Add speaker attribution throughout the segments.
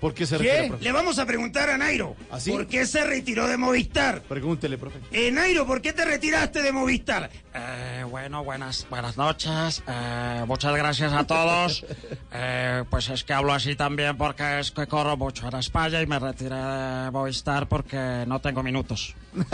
Speaker 1: ¿Por qué se
Speaker 2: ¿Qué?
Speaker 1: retira, profe?
Speaker 2: Le vamos a preguntar a Nairo.
Speaker 1: ¿Ah, sí?
Speaker 2: ¿Por qué se retiró de Movistar?
Speaker 1: Pregúntele, profe.
Speaker 2: Eh, Nairo, ¿por qué te retiraste de Movistar?
Speaker 3: Eh, bueno, buenas, buenas noches. Eh, muchas gracias a todos. Eh, pues es que hablo así también porque es que corro mucho en España y me retiré de Movistar porque no tengo minutos.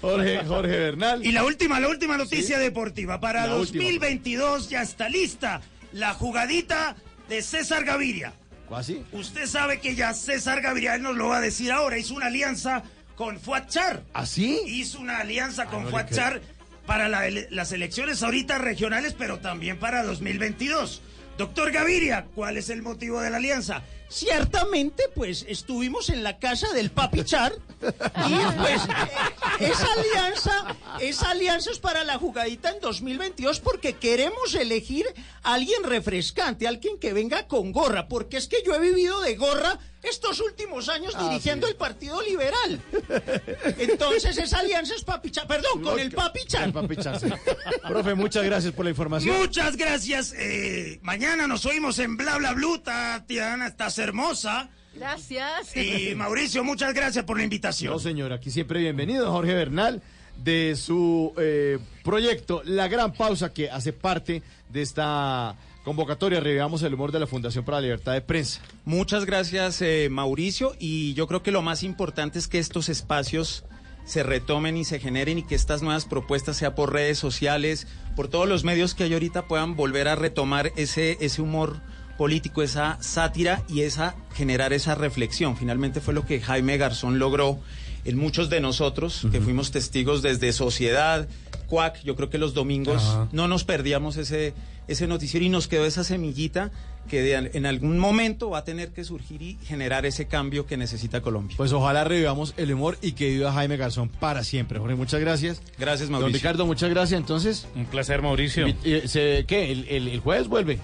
Speaker 1: Jorge, Jorge Bernal.
Speaker 2: Y la última, la última noticia deportiva. Para
Speaker 1: La última.
Speaker 2: 2022 ya está lista la jugadita de César Gaviria.
Speaker 1: ¿Cuasi?
Speaker 2: Usted sabe que ya César Gaviria, él nos lo va a decir ahora, hizo una alianza con Fuachar.
Speaker 1: ¿Así?
Speaker 2: Hizo una alianza con
Speaker 1: no
Speaker 2: Fuachar para la las elecciones ahorita regionales, pero también para 2022. Doctor Gaviria, ¿cuál es el motivo de la alianza?
Speaker 4: Ciertamente, pues estuvimos en la casa del Papi Char y pues esa alianza, esa alianza es para la jugadita en 2022 porque queremos elegir a alguien refrescante, alguien que venga con gorra, porque es que yo he vivido de gorra estos últimos años
Speaker 1: Ah,
Speaker 4: dirigiendo el Partido Liberal. Entonces esa alianza es Papi Char, perdón, con el Papi Char.
Speaker 1: El papi Chance. profe, muchas gracias por la información.
Speaker 2: Muchas gracias. eh, mañana nos oímos en Bla Bla Blue. Tatiana, estás hermosa.
Speaker 5: Gracias.
Speaker 2: Y Mauricio, muchas gracias por la invitación.
Speaker 1: No, señor, aquí siempre bienvenido, Jorge Bernal, de su eh, proyecto La Gran Pausa, que hace parte de esta convocatoria. Revivamos el humor de la Fundación para la Libertad de Prensa.
Speaker 6: Muchas gracias, eh, Mauricio. Y yo creo que lo más importante es que estos espacios se retomen y se generen y que estas nuevas propuestas, sea por redes sociales, por todos los medios que hay ahorita, puedan volver a retomar ese, ese humor político, esa sátira y esa generar esa reflexión. Finalmente fue lo que Jaime Garzón logró en muchos de nosotros, que fuimos testigos desde Sociedad, Cuac, yo creo que los domingos no nos perdíamos ese, ese noticiero y nos quedó esa semillita que de en algún momento va a tener que surgir y generar ese cambio que necesita Colombia.
Speaker 1: Pues ojalá revivamos el humor y que viva Jaime Garzón para siempre. Jorge, muchas gracias.
Speaker 6: Gracias,
Speaker 1: Don
Speaker 6: Mauricio.
Speaker 1: Ricardo, muchas gracias. Entonces,
Speaker 7: Un placer, Mauricio.
Speaker 1: se- ¿qué? ¿El, el- el jueves vuelve?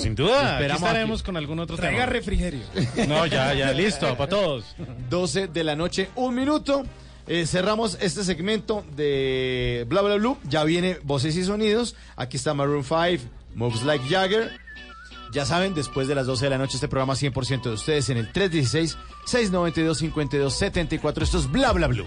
Speaker 7: Sin duda, aquí
Speaker 1: Esperamos
Speaker 7: estaremos
Speaker 1: aquí.
Speaker 7: con algún otro
Speaker 2: Traiga
Speaker 7: tema.
Speaker 2: refrigerio.
Speaker 7: No, ya, ya, listo, para todos.
Speaker 1: 12 de la noche, un minuto. Eh, cerramos este segmento de Bla Bla Blue. Ya viene Voces y Sonidos. Aquí está Maroon 5, Moves Like Jagger. Ya saben, después de las 12 de la noche, este programa 100% de ustedes en el 316-692-5274. Esto es Bla Bla Blue.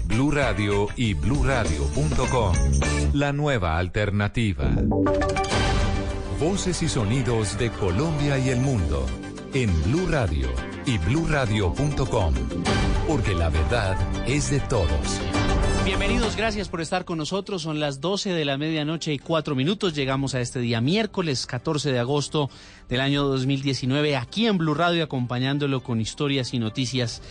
Speaker 5: Blue Radio y bluradio.com. La nueva alternativa. Voces y sonidos de Colombia y el mundo en Blue Radio y bluradio.com, porque la verdad es de todos.
Speaker 8: Bienvenidos, gracias por estar con nosotros. Son las 12 de la medianoche y cuatro minutos. Llegamos a este día miércoles 14 de agosto del año 2019 aquí en Blue Radio acompañándolo con historias y noticias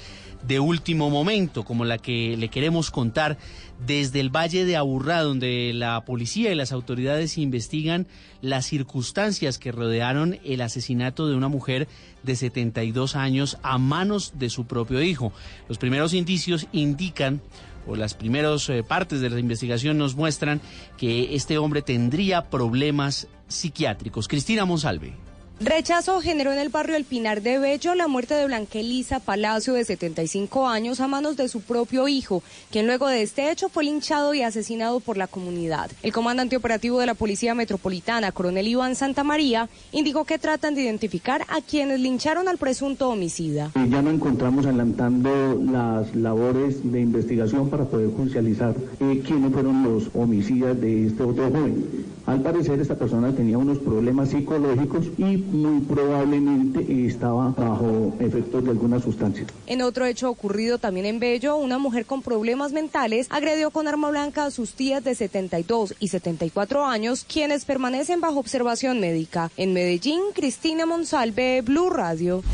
Speaker 8: de último momento, como la que le queremos contar desde el Valle de Aburrá, donde la policía y las autoridades investigan las circunstancias que rodearon el asesinato de una mujer de 72 años a manos de su propio hijo. Los primeros indicios indican o las primeras eh, partes de la investigación nos muestran que este hombre tendría problemas psiquiátricos. Cristina Monsalve.
Speaker 9: Rechazo generó en el barrio El Pinar de Bello la muerte de Blanquelisa Palacio, de 75 años, a manos de su propio hijo, quien luego de este hecho fue linchado y asesinado por la comunidad. El comandante operativo de la Policía Metropolitana, coronel Iván Santamaría, indicó que tratan de identificar a quienes lincharon al presunto homicida.
Speaker 10: Eh, Ya no encontramos adelantando las labores de investigación para poder judicializar eh, quiénes fueron los homicidas de este otro joven. Al parecer esta persona tenía unos problemas psicológicos y muy probablemente estaba bajo efectos de alguna sustancia.
Speaker 9: En otro hecho ocurrido también en Bello, una mujer con problemas mentales agredió con arma blanca a sus tías de 72 y 74 años, quienes permanecen bajo observación médica. En Medellín, Cristina Monsalve, Blue Radio.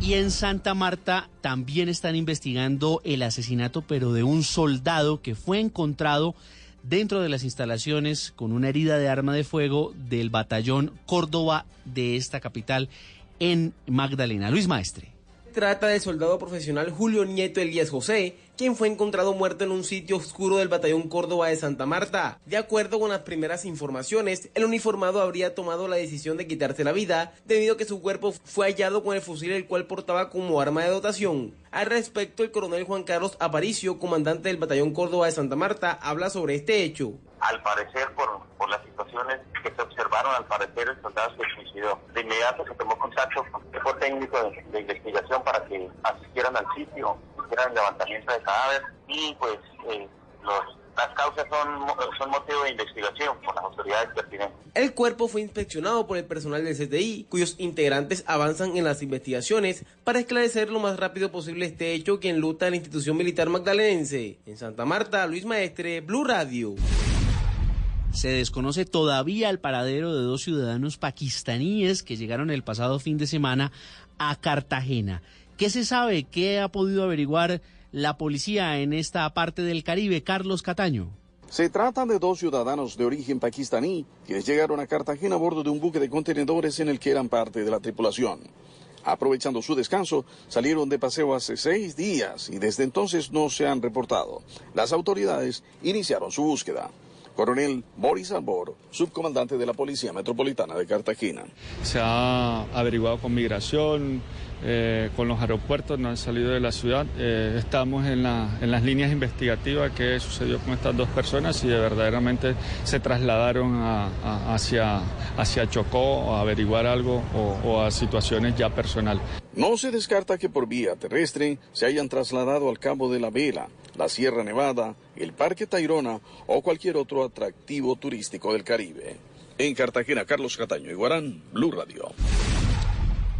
Speaker 8: Y en Santa Marta también están investigando el asesinato, pero de un soldado que fue encontrado dentro de las instalaciones con una herida de arma de fuego del batallón Córdoba de esta capital en Magdalena. Luis Maestre.
Speaker 11: trata del soldado profesional Julio Nieto Elías José, quien fue encontrado muerto en un sitio oscuro del batallón Córdoba de Santa Marta. De acuerdo con las primeras informaciones, el uniformado habría tomado la decisión de quitarse la vida debido a que su cuerpo fue hallado con el fusil el cual portaba como arma de dotación. Al respecto, el coronel Juan Carlos Aparicio, comandante del batallón Córdoba de Santa Marta, habla sobre este hecho.
Speaker 12: Al parecer, por, las situaciones que se observaron, al parecer el soldado se suicidó. De inmediato se tomó contacto con técnico de, de investigación para que asistieran al sitio, el levantamiento de cadáver y pues eh, los, las causas son, mo- son motivo de investigación por las autoridades pertinentes.
Speaker 11: El cuerpo fue inspeccionado por el personal del CTI, cuyos integrantes avanzan en las investigaciones para esclarecer lo más rápido posible este hecho que enluta a la institución militar magdalenense. En Santa Marta, Luis Maestre, Blue Radio.
Speaker 8: Se desconoce todavía el paradero de dos ciudadanos pakistaníes que llegaron el pasado fin de semana a Cartagena. ¿Qué se sabe? ¿Qué ha podido averiguar la policía en esta parte del Caribe? Carlos Cataño.
Speaker 13: Se trata de dos ciudadanos de origen pakistaní quienes llegaron a Cartagena a bordo de un buque de contenedores en el que eran parte de la tripulación. Aprovechando su descanso, salieron de paseo hace seis días y desde entonces no se han reportado. Las autoridades iniciaron su búsqueda. Coronel Boris Albor, subcomandante de la Policía Metropolitana de Cartagena.
Speaker 14: Se ha averiguado con migración, eh, con los aeropuertos, no han salido de la ciudad. Eh, estamos en, la- en las líneas investigativas que sucedió con estas dos personas y de verdaderamente se trasladaron a- hacia, hacia Chocó a averiguar algo o, a situaciones ya personales.
Speaker 13: No se descarta que por vía terrestre se hayan trasladado al Cabo de la Vela, la Sierra Nevada, el Parque Tayrona o cualquier otro atractivo turístico del Caribe. En Cartagena, Carlos Cataño y Guarán, Blue Radio.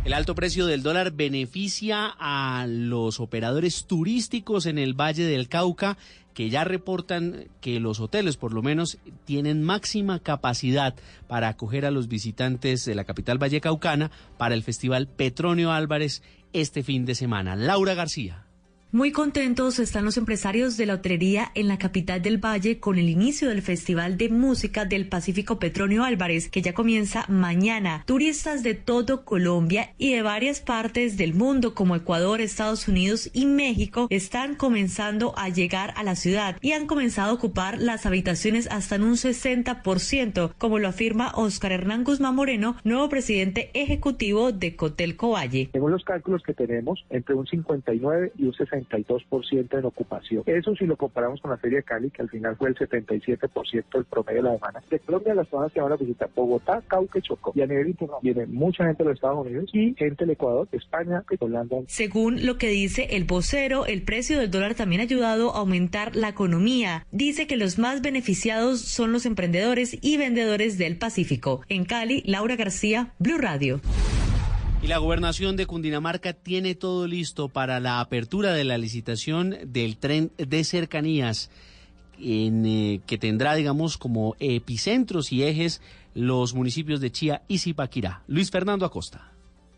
Speaker 8: El alto precio del dólar beneficia a los operadores turísticos en el Valle del Cauca que ya reportan que los hoteles por lo menos tienen máxima capacidad para acoger a los visitantes de la capital vallecaucana para el Festival Petronio Álvarez este fin de semana. Laura García.
Speaker 15: Muy contentos están los empresarios de la hotelería en la capital del Valle con el inicio del Festival de Música del Pacífico Petronio Álvarez, que ya comienza mañana. Turistas de todo Colombia y de varias partes del mundo como Ecuador, Estados Unidos y México están comenzando a llegar a la ciudad y han comenzado a ocupar las habitaciones hasta en un 60%, como lo afirma Oscar Hernán Guzmán Moreno, nuevo presidente ejecutivo de Cotelco Valle.
Speaker 16: Según los cálculos que tenemos, entre un 59 y un 60 62% en ocupación. Eso si lo comparamos con la Feria de Cali, que al final fue el 77% del promedio de la demanda. De Colombia, las personas que van a visitar Bogotá, Cauca y Chocó. Y a nivel internacional viene mucha gente de los Estados Unidos y gente del Ecuador, España y Holanda.
Speaker 15: Según lo que dice el vocero, el precio del dólar también ha ayudado a aumentar la economía. Dice que los más beneficiados son los emprendedores y vendedores del Pacífico. En Cali, Laura García, Blue Radio.
Speaker 8: Y la gobernación de Cundinamarca tiene todo listo para la apertura de la licitación del tren de cercanías, en, eh, que tendrá, digamos, como epicentros y ejes los municipios de Chía y Zipaquirá. Luis Fernando Acosta.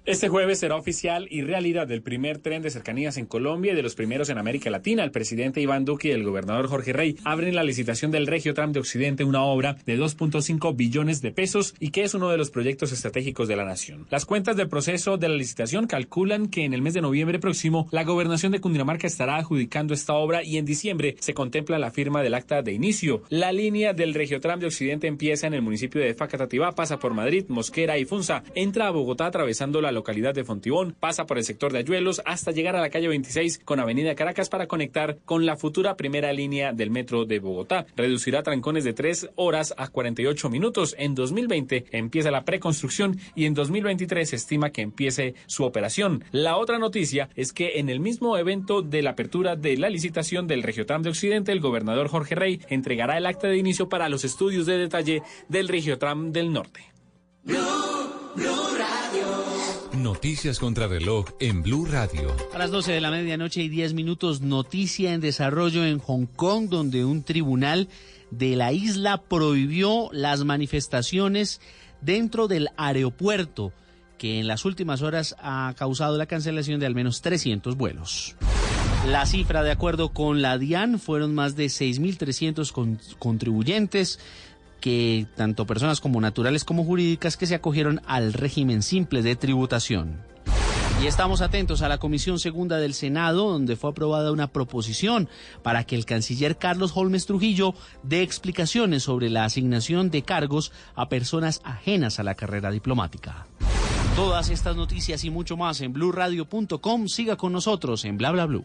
Speaker 17: Este jueves será oficial y realidad el primer tren de cercanías en Colombia y de los primeros en América Latina. El presidente Iván Duque y el gobernador Jorge Rey abren la licitación del Regio Tram de Occidente, una obra de 2.5 billones de pesos y que es uno de los proyectos estratégicos de la nación. Las cuentas del proceso de la licitación calculan que en el mes de noviembre próximo la gobernación de Cundinamarca estará adjudicando esta obra y en diciembre se contempla la firma del acta de inicio. La línea del Regio Tram de Occidente empieza en el municipio de Facatativá, pasa por Madrid, Mosquera y Funza, entra a Bogotá atravesando la localidad de Fontibón, pasa por el sector de Ayuelos hasta llegar a la calle 26 con Avenida Caracas para conectar con la futura primera línea del metro de Bogotá. Reducirá trancones de 3 horas a 48 minutos. En 2020 empieza la preconstrucción y en 2023 se estima que empiece su operación. La otra noticia es que en el mismo evento de la apertura de la licitación del Regiotram de Occidente, el gobernador Jorge Rey entregará el acta de inicio para los estudios de detalle del Regiotram del Norte.
Speaker 5: Noticias contra reloj en Blue Radio.
Speaker 8: A las 12 de la medianoche y 10 minutos, noticia en desarrollo en Hong Kong, donde un tribunal de la isla prohibió las manifestaciones dentro del aeropuerto, que en las últimas horas ha causado la cancelación de al menos 300 vuelos. La cifra, de acuerdo con la DIAN, fueron más de 6.300 con contribuyentes que tanto personas como naturales como jurídicas que se acogieron al régimen simple de tributación. Y estamos atentos a la Comisión Segunda del Senado, donde fue aprobada una proposición para que el canciller Carlos Holmes Trujillo dé explicaciones sobre la asignación de cargos a personas ajenas a la carrera diplomática. Todas estas noticias y mucho más en blurradio.com. Siga con nosotros en bla bla blue.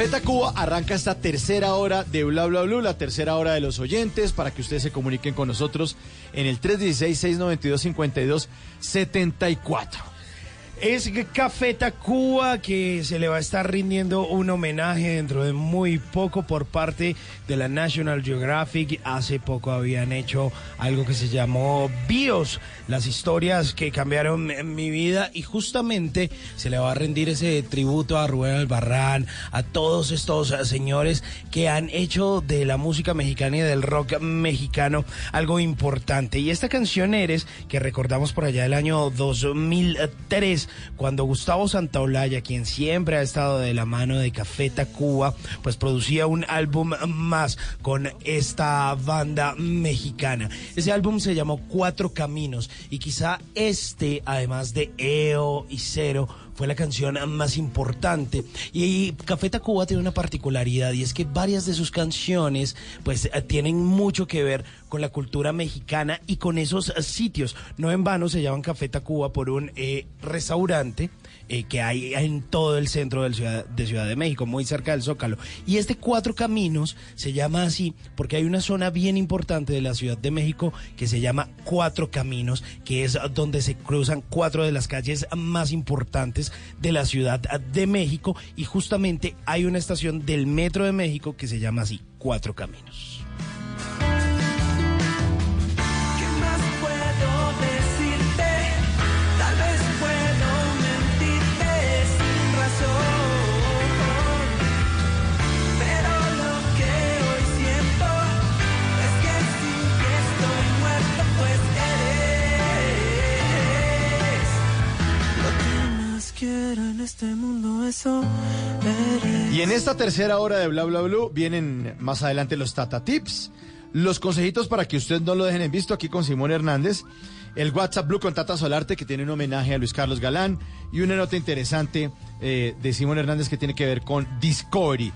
Speaker 1: Café Tacuba arranca esta tercera hora de Bla Bla la tercera hora de los oyentes, para que ustedes se comuniquen con nosotros en el 316-692-5274.
Speaker 18: Es Café Tacuba que se le va a estar rindiendo un homenaje dentro de muy poco por parte de la National Geographic. Hace poco habían hecho algo que se llamó Bios, las historias que cambiaron mi vida y justamente se le va a rendir ese tributo a Rubén Albarrán, a todos estos señores que han hecho de la música mexicana y del rock mexicano algo importante. Y esta canción Eres, que recordamos por allá del año 2003, cuando Gustavo Santaolalla, quien siempre ha estado de la mano de Café Tacuba, pues producía un álbum más con esta banda mexicana. Ese álbum se llamó Cuatro Caminos y quizá este, además de EO y Cero, fue la canción más importante. Y Café Tacuba tiene una particularidad y es que varias de sus canciones pues tienen mucho que ver con la cultura mexicana y con esos eh, sitios. No en vano se llaman Café Tacuba por un eh, restaurante eh, que hay en todo el centro del ciudad, de Ciudad de México, muy cerca del Zócalo. Y este Cuatro Caminos se llama así porque hay una zona bien importante de la Ciudad de México que se llama Cuatro Caminos, que es donde se cruzan cuatro de las calles más importantes de la Ciudad de México y justamente hay una estación del Metro de México que se llama así, Cuatro Caminos.
Speaker 19: Este mundo, eso.
Speaker 1: Y en esta tercera hora de Bla Bla Blue vienen más adelante los Tata Tips, los consejitos para que ustedes no lo dejen en visto aquí con Simón Hernández, el WhatsApp Blue con Tata Solarte que tiene un homenaje a Luis Carlos Galán y una nota interesante eh, de Simón Hernández que tiene que ver con Discovery.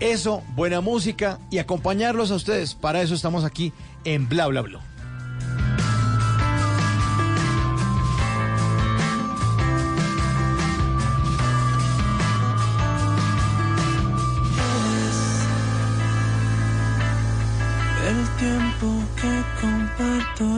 Speaker 1: Eso, buena música y acompañarlos a ustedes. Para eso estamos aquí en Bla Bla Blue.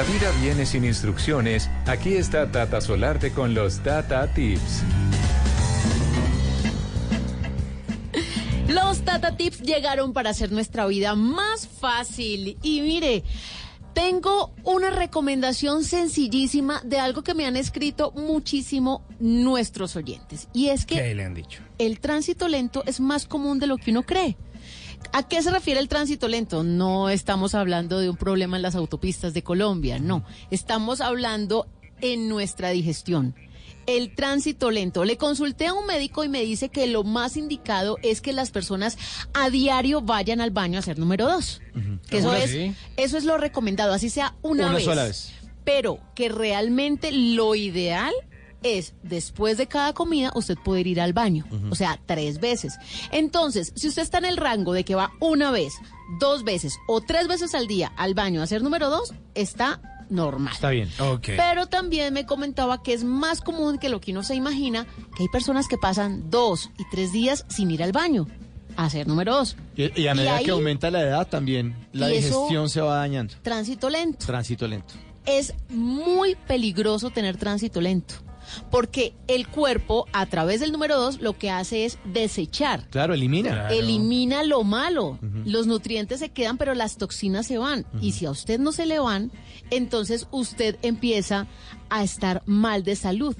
Speaker 19: La vida
Speaker 5: viene sin instrucciones, aquí está Tata Solarte con los Tata Tips.
Speaker 20: Los Tata Tips llegaron para hacer nuestra vida más fácil. Y mire, Tengo una recomendación sencillísima de algo que me han escrito muchísimo nuestros oyentes. Y es que
Speaker 18: ¿Qué le han dicho?
Speaker 20: el tránsito lento es más común de lo que uno cree. ¿A qué se refiere el tránsito lento? No estamos hablando de un problema en las autopistas de Colombia, no. Estamos hablando en nuestra digestión. El tránsito lento. Le consulté a un médico y me dice que lo más indicado es que las personas a diario vayan al baño a hacer número dos. Que eso es,
Speaker 1: sí.
Speaker 20: eso es lo recomendado, así sea una,
Speaker 1: Una
Speaker 20: vez.
Speaker 1: sola vez.
Speaker 20: Pero que realmente lo ideal es después de cada comida usted poder ir al baño, o sea, tres veces. Entonces, si usted está en el rango de que va una vez, dos veces o tres veces al día al baño a hacer número dos, está normal.
Speaker 1: Está bien.
Speaker 20: Pero también me comentaba que es más común que lo que uno se imagina, que hay personas que pasan dos y tres días sin ir al baño a hacer número dos.
Speaker 1: Y, y a medida
Speaker 20: ahí-
Speaker 1: que aumenta la edad también, la digestión se va dañando.
Speaker 20: Tránsito lento.
Speaker 1: Tránsito lento.
Speaker 20: es muy peligroso tener tránsito lento. Porque el cuerpo, a través del número dos, lo que hace es desechar.
Speaker 1: Claro, elimina.
Speaker 20: Elimina lo malo. Los nutrientes se quedan, pero las toxinas se van. Y si a usted no se le van, entonces usted empieza a estar mal de salud.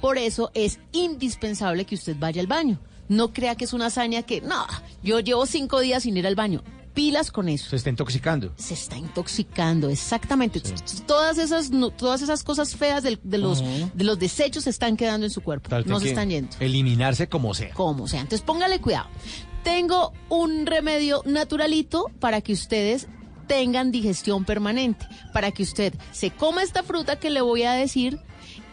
Speaker 20: Por eso es indispensable que usted vaya al baño. No crea que es una hazaña que, no, yo llevo cinco días sin ir al baño. Pilas con eso
Speaker 1: Se está intoxicando.
Speaker 20: se está intoxicando, exactamente. Todas esas todas esas cosas feas del- de, los de los desechos se están quedando en su cuerpo,
Speaker 1: Tal,
Speaker 20: no se están yendo.
Speaker 1: Eliminarse como sea.
Speaker 20: Como sea. Entonces póngale cuidado. Tengo un remedio naturalito para que ustedes tengan digestión permanente, para que usted se coma esta fruta que le voy a decir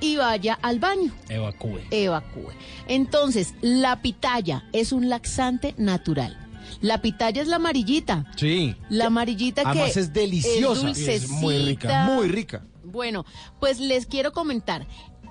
Speaker 20: y vaya al baño
Speaker 18: Evacúe.
Speaker 20: evacúe. Entonces, la pitaya es un laxante natural. La pitaya es la amarillita.
Speaker 1: Sí.
Speaker 20: La amarillita que
Speaker 1: Además es deliciosa.
Speaker 20: Es,
Speaker 1: Es muy rica. Muy rica.
Speaker 20: Bueno, pues les quiero comentar.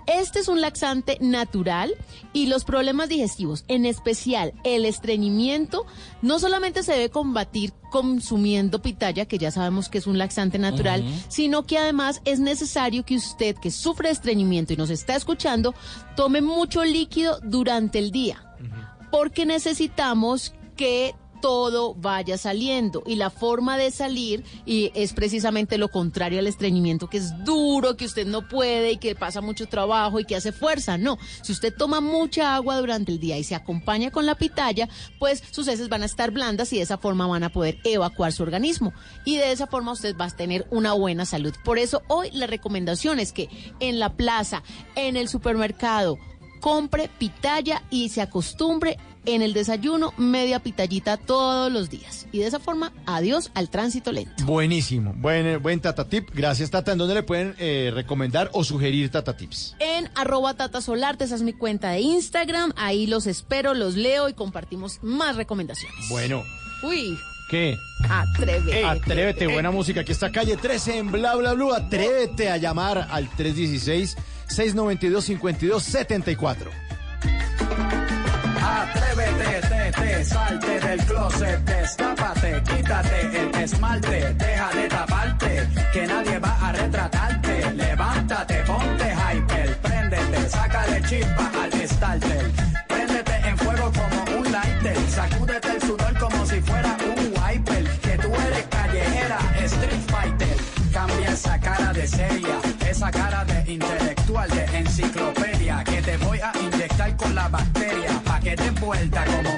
Speaker 20: Este es un laxante natural y los problemas digestivos, en especial el estreñimiento, no solamente se debe combatir consumiendo pitaya, que ya sabemos que es un laxante natural, sino que además es necesario que usted que sufre de estreñimiento y nos está escuchando, tome mucho líquido durante el día porque necesitamos que todo vaya saliendo. Y la forma de salir y es precisamente lo contrario al estreñimiento que es duro, que usted no puede y que pasa mucho trabajo y que hace fuerza, no, si usted toma mucha agua durante el día y se acompaña con la pitaya, pues sus heces van a estar blandas y de esa forma van a poder evacuar su organismo. Y de esa forma usted va a tener una buena salud. Por eso hoy la recomendación es que en la plaza, en el supermercado, compre pitaya y se acostumbre en el desayuno media pitallita todos los días. Y de esa forma, adiós al tránsito lento.
Speaker 1: Buenísimo. Buen, eh, buen Tata Tip. Gracias, Tata. ¿En dónde le pueden eh, recomendar o sugerir Tata Tips?
Speaker 20: En arroba Tata Solarte, esa es mi cuenta de Instagram. Ahí los espero, los leo y compartimos más recomendaciones.
Speaker 1: Bueno.
Speaker 20: Uy.
Speaker 1: ¿Qué?
Speaker 20: Atrévete.
Speaker 1: Atrévete, buena música. Aquí está calle 13 en bla bla bla. Atrévete a llamar al
Speaker 21: 316 692 5274. Salte, del closet, destápate, quítate el esmalte, deja de taparte, que nadie va a retratarte. Levántate, ponte hyper, préndete, sácale chispa al starter. Préndete en fuego como un lighter, sacúdete el sudor como si fuera un wiper. Que tú eres callejera, street fighter. Cambia esa cara de seria, esa cara de intelectual, de enciclopedia, que te voy a inyectar con la bacteria, pa' que te vuelta como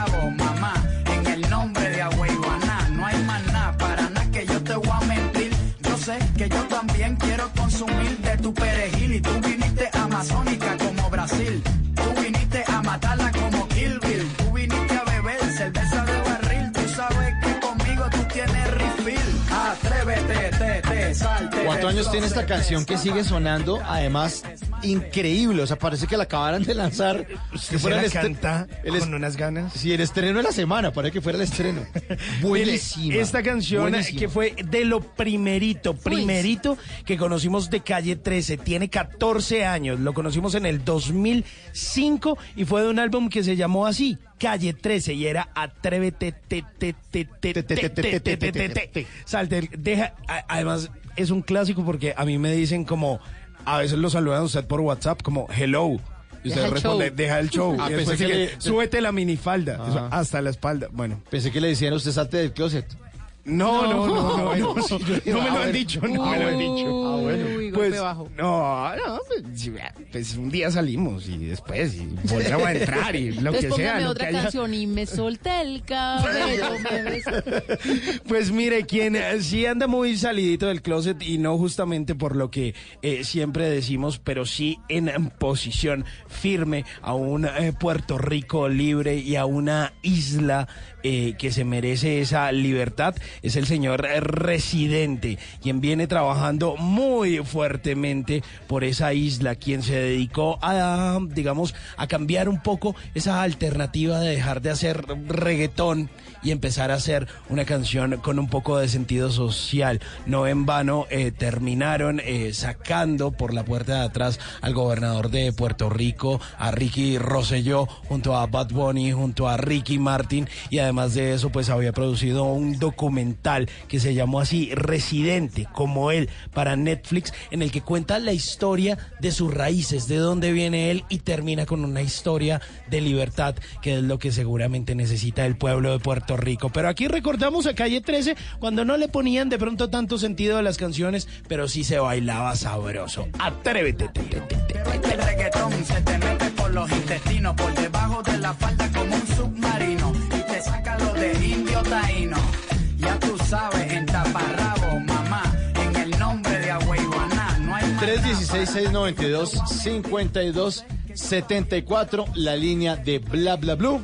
Speaker 21: tu perejil, y tú viniste amazónica como Brasil. Tú viniste a matarla como Kill Bill, tú viniste a beber cerveza de barril, tú sabes que conmigo tú tienes refill. Atrévete, te, te, salte.
Speaker 1: ¿Cuántos años tiene esta canción que sigue sonando? Además, increíble. O sea, parece que la acabaran de lanzar.
Speaker 18: Usted se la canta con unas ganas.
Speaker 1: Sí, el estreno de la semana, parece que fuera el estreno. Buenísima.
Speaker 18: Esta canción
Speaker 1: buenísima.
Speaker 18: que fue de lo primerito, primerito que conocimos de Calle 13, tiene 14 años, lo conocimos en el 2005 y fue de un álbum que se llamó así, Calle 13 y era Atrévete, te, te, te, te, te, te, te, te, te, te, te. Salte, deja, a- además es un clásico porque a mí me dicen como, a veces lo saludan a usted por WhatsApp como hello. Y usted
Speaker 1: Deja
Speaker 18: responde, deja el show.
Speaker 1: Ah,
Speaker 18: y
Speaker 1: pensé que le-
Speaker 18: súbete la minifalda, eso, hasta la espalda. Bueno.
Speaker 1: Pensé que le decían usted salte del closet.
Speaker 18: No, no, no, no, no,
Speaker 1: no, yo-
Speaker 18: no me
Speaker 1: ah,
Speaker 18: lo han
Speaker 1: bueno.
Speaker 18: dicho, no me lo han dicho.
Speaker 1: Ah, bueno.
Speaker 18: Pues, no, no, pues, pues un día salimos y después y volvemos a entrar y lo que sea. lo
Speaker 20: otra
Speaker 18: que haya.
Speaker 20: canción y me solté el cabello. me
Speaker 18: Pues mire, quien eh, sí anda muy salidito del closet y no justamente por lo que eh, siempre decimos, pero sí en, en posición firme a un eh, Puerto Rico libre y a una isla eh, que se merece esa libertad, es el señor residente, quien viene trabajando muy fuertemente por esa isla, quien se dedicó a, digamos, a cambiar un poco esa alternativa de dejar de hacer reggaetón y empezar a hacer una canción con un poco de sentido social. No en vano eh, terminaron eh, sacando por la puerta de atrás al gobernador de Puerto Rico, a Ricky Rosselló, junto a Bad Bunny, junto a Ricky Martin, y además de eso, pues había producido un documental que se llamó así Residente, como él, para Netflix, en el que cuenta la historia de sus raíces, de dónde viene él, y termina con una historia de libertad, que es lo que seguramente necesita el pueblo de Puerto Rico. Pero aquí recordamos a Calle 13 cuando no le ponían de pronto tanto sentido a las canciones, pero sí se bailaba sabroso. Atrévete. te, te,
Speaker 21: reggaetón se te mete por los intestinos, por debajo de la falda como un submarino
Speaker 1: 6692-5274, la línea de bla bla blue.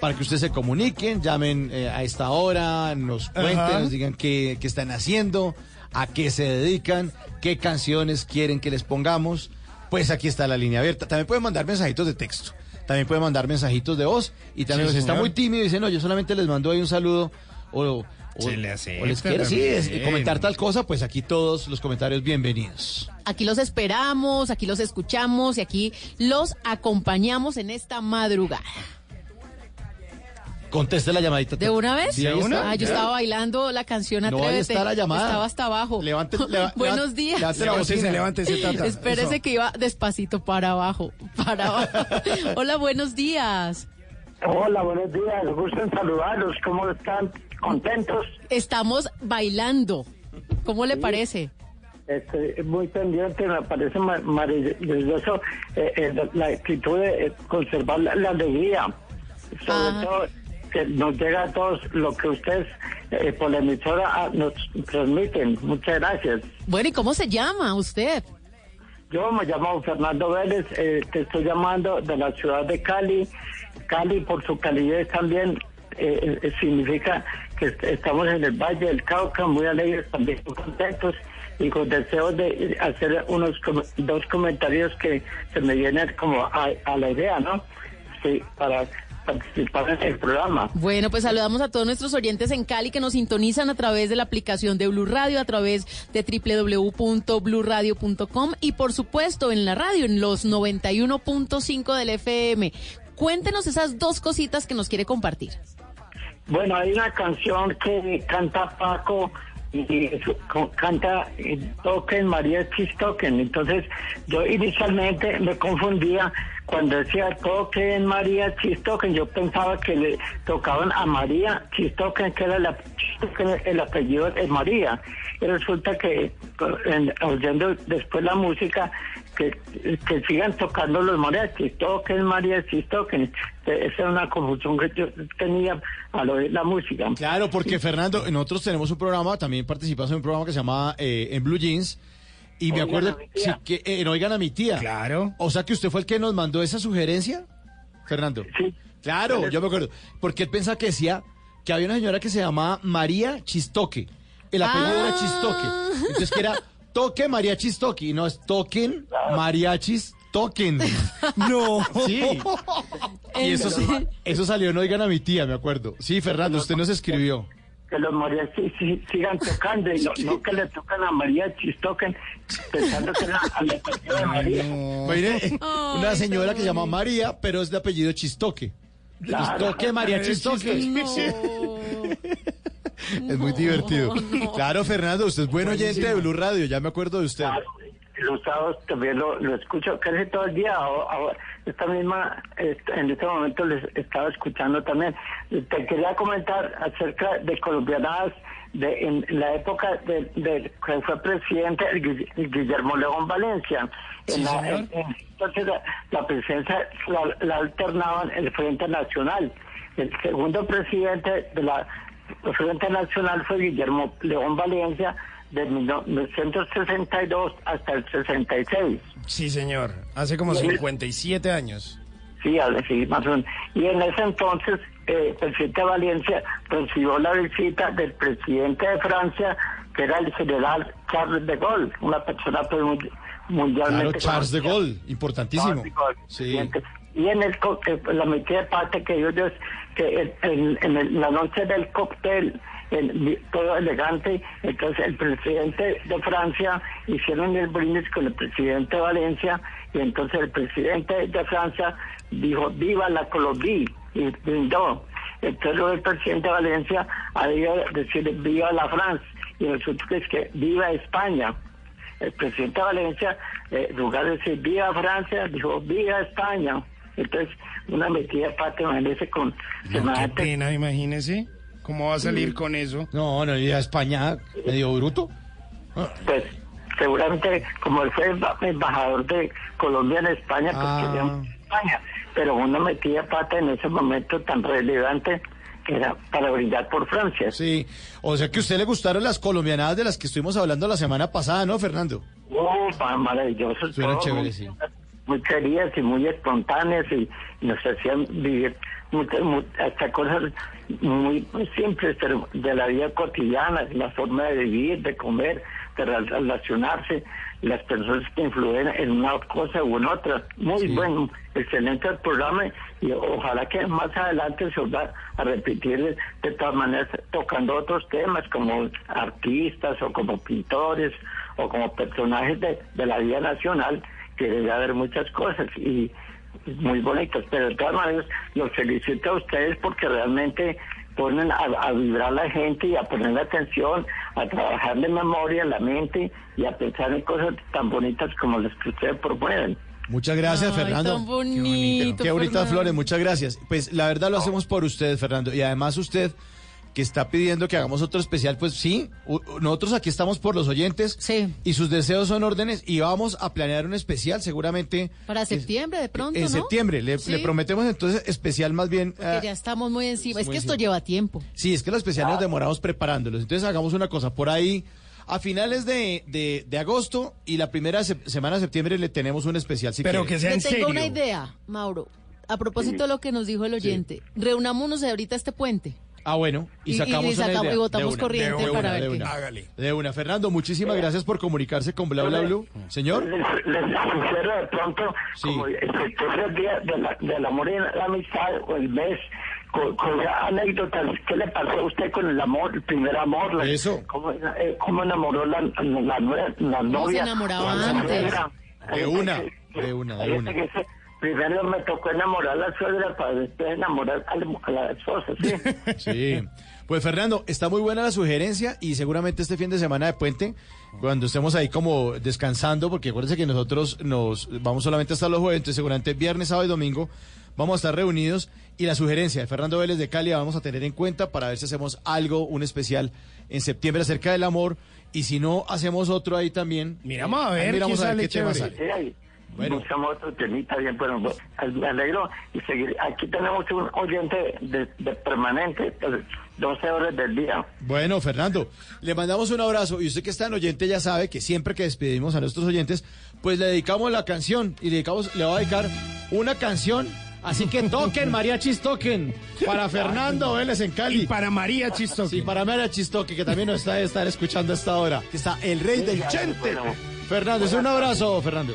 Speaker 1: Para que ustedes se comuniquen, llamen eh, a esta hora, nos cuenten, nos digan qué, qué están haciendo, a qué se dedican, qué canciones quieren que les pongamos. Pues aquí está la línea abierta. También pueden mandar mensajitos de texto también pueden mandar mensajitos de voz y también
Speaker 18: sí,
Speaker 1: está muy tímido y dicen, no, yo solamente les mando ahí un saludo o o-
Speaker 18: Se le
Speaker 1: o
Speaker 18: acepta
Speaker 1: les quiere sí, es-
Speaker 18: también.
Speaker 1: comentar tal cosa, pues aquí todos los comentarios bienvenidos.
Speaker 20: Aquí los esperamos, aquí los escuchamos y aquí los acompañamos en esta madrugada.
Speaker 1: Conteste la llamadita.
Speaker 20: ¿De una vez? Ah, yo estaba bailando la canción
Speaker 1: No, ahí
Speaker 20: Atrévete.
Speaker 1: está la llamada.
Speaker 20: Estaba hasta abajo.
Speaker 1: Levante- leva-
Speaker 20: Buenos días.
Speaker 1: levante la
Speaker 18: Levántese,
Speaker 1: bocina.
Speaker 18: levántese, tata.
Speaker 20: Espérese
Speaker 18: Eso.
Speaker 20: que iba despacito para abajo, para abajo. Hola, buenos días.
Speaker 22: Hola, buenos días. Me gusta en saludarlos. ¿Cómo están? ¿Contentos?
Speaker 20: Estamos bailando. ¿Cómo le parece?
Speaker 22: Estoy muy pendiente. Me parece ma- maravilloso eh, eh, la- actitud de eh, conservar la, la alegría. Sobre
Speaker 20: Ah.
Speaker 22: todo que nos llega a todos lo que ustedes eh, por la emisora ah, nos transmiten. Muchas gracias.
Speaker 20: Bueno, ¿y cómo se llama usted?
Speaker 22: Yo me llamo Fernando Vélez, te estoy llamando de la ciudad de Cali. Cali, por su calidez también, eh, eh, significa que est- estamos en el Valle del Cauca, muy alegres, también muy contentos y con deseos de hacer unos dos comentarios que se me vienen como a, a la idea, ¿no? Sí, para participar en el programa.
Speaker 20: Bueno, pues saludamos a todos nuestros oyentes en Cali que nos sintonizan a través de la aplicación de Blue Radio, a través de www.bluradio.com y por supuesto en la radio, en los 91.5 del FM. Cuéntenos esas dos cositas que nos quiere compartir.
Speaker 22: Bueno, hay una canción que canta Paco y canta eh, Token, María Chistoken. Entonces, yo inicialmente me confundía cuando decía Token, María Chistoken. Yo pensaba que le tocaban a María Chistoken, que era la, el apellido de María. Y resulta que, en- oyendo después la música, que, que sigan tocando los mariachis, toquen mariachis, toquen. Esa es una confusión que yo tenía al oír la música.
Speaker 1: Claro, porque Fernando, nosotros tenemos un programa, también participas en un programa que se llama eh, En Blue Jeans. Y me
Speaker 22: Oigan
Speaker 1: acuerdo sí, que eh, en Oigan a mi tía.
Speaker 18: Claro.
Speaker 1: O sea que usted fue el que nos mandó esa sugerencia, Fernando.
Speaker 22: Sí.
Speaker 1: Claro, yo me acuerdo. Porque él pensaba que decía que había una señora que se llamaba María Chistoque. El apellido era
Speaker 20: Ah.
Speaker 1: Chistoque. Entonces que era Toque María Chistoque. Y no es Toquen Mariachis toquen.
Speaker 18: No.
Speaker 1: Sí. Y eso, eso salió, no oigan a mi tía, me acuerdo. Sí, Fernando, usted nos escribió.
Speaker 22: que los mariachis sigan tocando y no, no que le tocan a mariachis, toquen pensando que la, al apellido de María.
Speaker 1: Mire, una señora que se llama María, pero es de apellido Chistoque.
Speaker 22: Claro.
Speaker 1: Chistoque, María Chistoque. Es muy divertido. Claro, Fernando, usted es buen oyente de Blue Radio, ya me acuerdo de usted.
Speaker 22: Los sábados también lo, lo escucho casi todo el día. Ahora, esta misma, en este momento les estaba escuchando también. Te quería comentar acerca de colombianadas de, en la época de, de que fue presidente Guillermo León Valencia. En
Speaker 18: Sí,
Speaker 22: la- en- entonces la, la presidencia la, la alternaban el Frente Nacional. El segundo presidente de la el Frente Nacional fue Guillermo León Valencia de 1962 hasta el 66.
Speaker 18: Sí, señor. Hace como 57 años.
Speaker 22: Sí, al- sí, más o menos. Y en ese entonces, eh, el presidente Valencia recibió la visita del presidente de Francia, que era el general Charles de Gaulle, una persona pues, muy-
Speaker 1: Claro,
Speaker 22: mundialmente
Speaker 1: Charles de. Gaulle, importantísimo.
Speaker 22: Charles de Gaulle,
Speaker 1: Sí.
Speaker 22: Y en el la mitad de parte que es que en, el- la noche del cóctel en- todo elegante entonces el presidente de Francia hicieron el brindis con el presidente de Valencia y entonces el presidente de Francia dijo viva la Colombia y brindó entonces el presidente de Valencia había decir viva la France y que es que viva España el presidente de Valencia, eh, en lugar de decir viva Francia, dijo viva España. Entonces, una metida pata, imagínese con
Speaker 18: No, qué pena, imagínese. ¿Cómo va a salir con eso?
Speaker 1: No, no, y a España medio bruto.
Speaker 22: Pues, seguramente, como él fue emba- embajador de Colombia en España, pues
Speaker 1: Ah.
Speaker 22: quería España. Pero una metida de pata en ese momento tan relevante que era para brindar por Francia.
Speaker 1: Sí, o sea que a usted le gustaron las colombianadas de las que estuvimos hablando la semana pasada, ¿no, Fernando?
Speaker 22: Oh, maravilloso. Todo,
Speaker 1: chéveres,
Speaker 22: muy,
Speaker 1: sí.
Speaker 22: Muy queridas y muy espontáneas y, nos hacían vivir muchas, mu- hasta cosas muy, muy simples pero de la vida cotidiana, la forma de vivir, de comer, de rel- relacionarse, las personas que influyen en una cosa u en otra. Muy bueno, excelente el programa y ojalá que más adelante se va a repetir de, de todas maneras tocando otros temas como artistas o como pintores o como personajes de, de la vida nacional, que debe haber muchas cosas y muy bonitas, pero de todas maneras los felicito a ustedes porque realmente ponen a, a vibrar la gente y a poner atención, a trabajar de memoria, la mente y a pensar en cosas tan bonitas como las que ustedes proponen.
Speaker 1: Muchas gracias,
Speaker 20: Ay,
Speaker 1: Fernando.
Speaker 20: tan bonito,
Speaker 1: Qué bonitas
Speaker 20: Fernando.
Speaker 1: flores, muchas gracias. Pues la verdad lo hacemos por usted, Fernando. Y además usted que está pidiendo que hagamos otro especial, pues sí, nosotros aquí estamos por los oyentes
Speaker 20: Sí.
Speaker 1: y sus deseos son órdenes y vamos a planear un especial seguramente
Speaker 20: Para septiembre, de pronto,
Speaker 1: en
Speaker 20: ¿no?
Speaker 1: septiembre. Le,
Speaker 20: Sí.
Speaker 1: le prometemos entonces especial más bien...
Speaker 20: Que
Speaker 1: ah,
Speaker 20: ya estamos muy encima. Es
Speaker 1: muy
Speaker 20: que esto lleva tiempo.
Speaker 1: Sí, es que los especiales nos demoramos preparándolos. Entonces hagamos una cosa, por ahí, a finales de, de- de agosto y la primera se- semana de septiembre le tenemos un especial. Si
Speaker 18: Pero
Speaker 1: quiere.
Speaker 18: que sea en
Speaker 20: tengo
Speaker 18: serio.
Speaker 20: una idea, Mauro. A propósito de lo que nos dijo el oyente, reunámonos ahorita este puente.
Speaker 1: Ah, bueno, y
Speaker 20: Y- y
Speaker 1: sacamos, una
Speaker 20: sacamos-
Speaker 1: idea.
Speaker 20: y votamos
Speaker 1: De una,
Speaker 20: corriente
Speaker 1: de
Speaker 20: para
Speaker 1: una,
Speaker 20: ver
Speaker 1: de
Speaker 20: qué.
Speaker 1: una.
Speaker 18: Hágale.
Speaker 1: De una. Fernando, muchísimas gracias por comunicarse con Bla Bla Blue. Señor.
Speaker 22: Les, les sugiero de pronto,
Speaker 1: Sí.
Speaker 22: como el día de la- del amor y la amistad, o el mes, con, con anécdotas, ¿qué le pasó a usted con el amor, el primer amor? La-
Speaker 1: Eso.
Speaker 22: ¿Cómo, eh, cómo enamoró la, la, la
Speaker 20: ¿Cómo se
Speaker 22: novia?
Speaker 20: enamoraba
Speaker 22: la
Speaker 20: antes?
Speaker 22: suegra?
Speaker 1: De una, de una, de una.
Speaker 22: Primero me tocó enamorar a la suegra para después enamorar a la, a la esposa, ¿sí?
Speaker 1: Sí. Pues Fernando, está muy buena la sugerencia y seguramente este fin de semana de puente, cuando estemos ahí como descansando, porque acuérdense que nosotros nos vamos solamente hasta los jueves, entonces seguramente viernes, sábado y domingo vamos a estar reunidos y la sugerencia de Fernando Vélez de Cali la vamos a tener en cuenta para ver si hacemos algo, un especial en septiembre acerca del amor y si no hacemos otro ahí también.
Speaker 18: Miramos a
Speaker 1: ahí
Speaker 18: ver
Speaker 1: miramos
Speaker 18: qué
Speaker 1: a ver qué tema sale. Bueno.
Speaker 22: Buscamos otro temita bien, bueno, me alegro y seguir. Aquí tenemos un oyente de, de permanente, pues, 12 horas del día.
Speaker 1: Bueno, Fernando, le mandamos un abrazo y usted que está en oyente ya sabe que siempre que despedimos a nuestros oyentes, pues le dedicamos la canción y le dedicamos, le va a dedicar una canción. Así que toquen, mariachis, toquen. Para Fernando Vélez en Cali.
Speaker 18: Y para María Chistoque.
Speaker 1: Sí, para María Chistoque, que también nos está estar escuchando a esta hora. Que está el rey del chente. Fernando, es un abrazo, Fernando.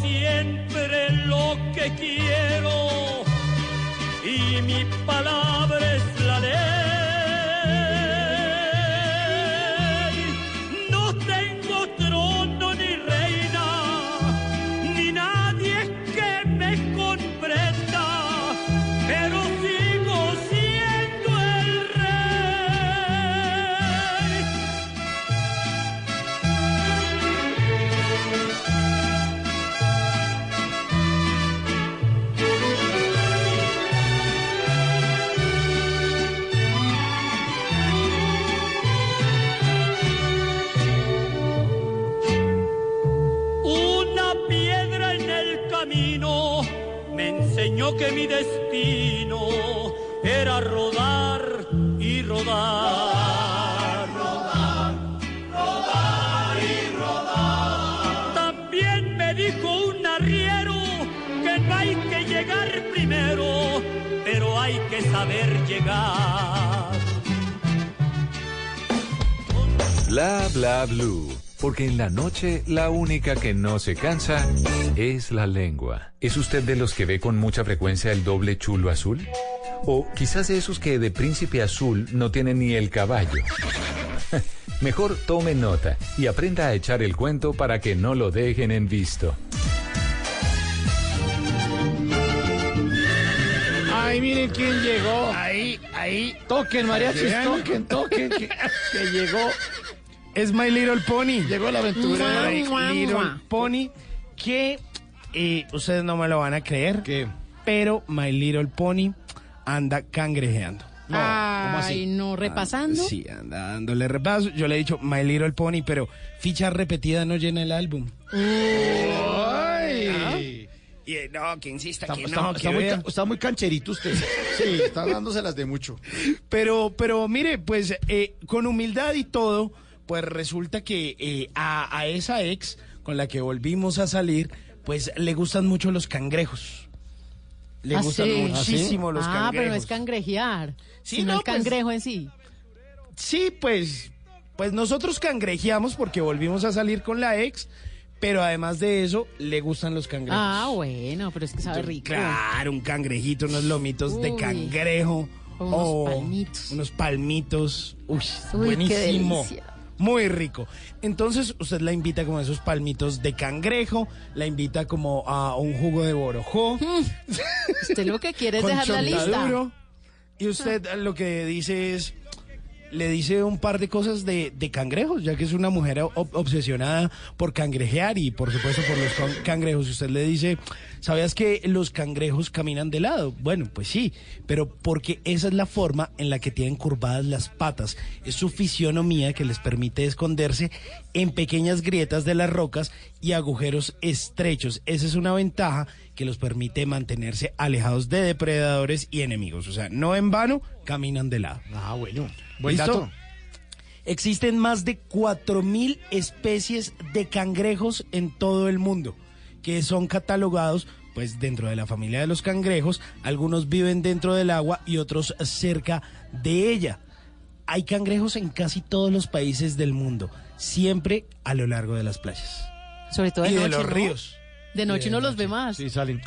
Speaker 23: Siempre lo que quiero y mi palabra es la ley. Que mi destino era rodar y rodar. Rodar, rodar y rodar. También me dijo un arriero que no hay que llegar primero, pero hay que saber llegar.
Speaker 5: Bla bla blue. Porque en la noche la única que no se cansa es la lengua. ¿Es usted de los que ve con mucha frecuencia el doble chulo azul? O quizás de esos que de príncipe azul no tienen ni el caballo. Mejor tome nota y aprenda a echar el cuento para que no lo dejen en visto.
Speaker 1: Ay, miren quién llegó.
Speaker 18: Ahí, ahí.
Speaker 1: Toquen, mariachis, toquen, toquen. Que, que llegó.
Speaker 18: Es My Little Pony.
Speaker 1: Llegó la aventura.
Speaker 18: My Little Pony. Que eh, ustedes no me lo van a creer. Pero My Little Pony anda cangrejeando.
Speaker 20: Ay, no, repasando.
Speaker 18: Sí, anda dándole repaso. Yo le he dicho My Little Pony, pero ficha repetida no llena el álbum.
Speaker 1: Ay.
Speaker 18: Y, eh, no, que insista
Speaker 1: Está,
Speaker 18: que
Speaker 1: está-
Speaker 18: no,
Speaker 1: está
Speaker 18: que
Speaker 1: muy, está muy cancherito usted. Sí, está dándoselas de mucho.
Speaker 18: Pero, pero mire, pues eh, con humildad y todo, pues resulta que eh, a, a esa ex con la que volvimos a salir, pues le gustan mucho los cangrejos. Le
Speaker 20: ¿Ah,
Speaker 18: gustan
Speaker 20: sí?
Speaker 18: muchísimo los
Speaker 20: ah,
Speaker 18: cangrejos.
Speaker 20: pero no es cangrejear,
Speaker 18: Sí,
Speaker 20: sino
Speaker 18: no,
Speaker 20: el
Speaker 18: pues-
Speaker 20: cangrejo en sí.
Speaker 18: Sí, pues, pues nosotros cangrejeamos porque volvimos a salir con la ex, pero además de eso, le gustan los cangrejos.
Speaker 20: Ah, bueno, pero es que sabe rico.
Speaker 18: Claro, un cangrejito, unos lomitos de cangrejo.
Speaker 20: Unos
Speaker 18: o
Speaker 20: palmitos.
Speaker 18: Unos palmitos. Uy,
Speaker 20: Uy,
Speaker 18: buenísimo.
Speaker 20: qué.
Speaker 18: Muy rico. Entonces, usted la invita como a esos palmitos de cangrejo, la invita como a un jugo de borojó.
Speaker 20: Usted lo que quiere es dejar la lista.
Speaker 18: Y usted lo que dice es, le dice un par de cosas de, de cangrejos, ya que es una mujer ob- obsesionada por cangrejear y por supuesto por los can- cangrejos. Usted le dice, ¿sabías que los cangrejos caminan de lado? Bueno, pues sí, pero porque esa es la forma en la que tienen curvadas las patas. Es su fisionomía que les permite esconderse en pequeñas grietas de las rocas y agujeros estrechos. Esa es una ventaja que los permite mantenerse alejados de depredadores y enemigos. O sea, no en vano caminan de lado.
Speaker 1: Ah, bueno. Buen
Speaker 18: ¿Listo?
Speaker 1: dato.
Speaker 18: Existen más de 4.000 especies de cangrejos en todo el mundo que son catalogados pues dentro de la familia de los cangrejos. Algunos viven dentro del agua y otros cerca de ella. Hay cangrejos en casi todos los países del mundo, siempre a lo largo de las playas.
Speaker 20: Sobre todo de
Speaker 18: y de
Speaker 20: noche,
Speaker 18: los
Speaker 20: ¿no?
Speaker 18: ríos.
Speaker 20: De noche
Speaker 18: de
Speaker 20: los ve más.
Speaker 1: Sí, salen.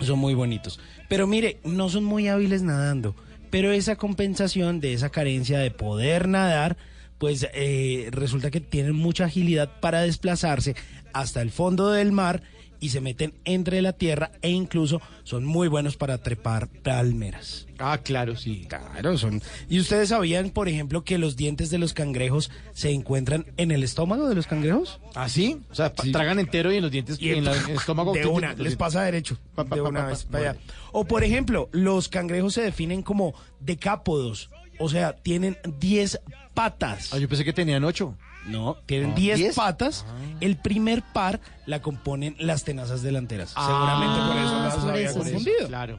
Speaker 18: Son muy bonitos. Pero mire, no son muy hábiles nadando. Pero esa compensación de esa carencia de poder nadar, pues eh, resulta que tienen mucha agilidad para desplazarse hasta el fondo del mar y se meten entre la tierra e incluso son muy buenos para trepar palmeras.
Speaker 1: Ah, claro, sí.
Speaker 18: Claro, son. ¿Y ustedes sabían, por ejemplo, que los dientes de los cangrejos se encuentran en el estómago de los cangrejos?
Speaker 1: ¿Ah, sí? O sea, tragan entero y en los dientes,
Speaker 18: Y
Speaker 1: en, la- en el estómago.
Speaker 18: de
Speaker 1: ¿qué-
Speaker 18: una, les pasa derecho.
Speaker 1: Pa, pa,
Speaker 18: de una
Speaker 1: pa,
Speaker 18: vez
Speaker 1: pa.
Speaker 18: para allá. O por ejemplo, los cangrejos se definen como decápodos O sea, tienen 10 patas.
Speaker 1: Ah, yo pensé que tenían 8.
Speaker 18: No, tienen
Speaker 1: Ah,
Speaker 18: 10
Speaker 1: ¿diez?
Speaker 18: patas. El primer par la componen las tenazas delanteras. Seguramente por eso las
Speaker 20: por
Speaker 18: había
Speaker 20: eso,
Speaker 18: confundido.
Speaker 1: Claro.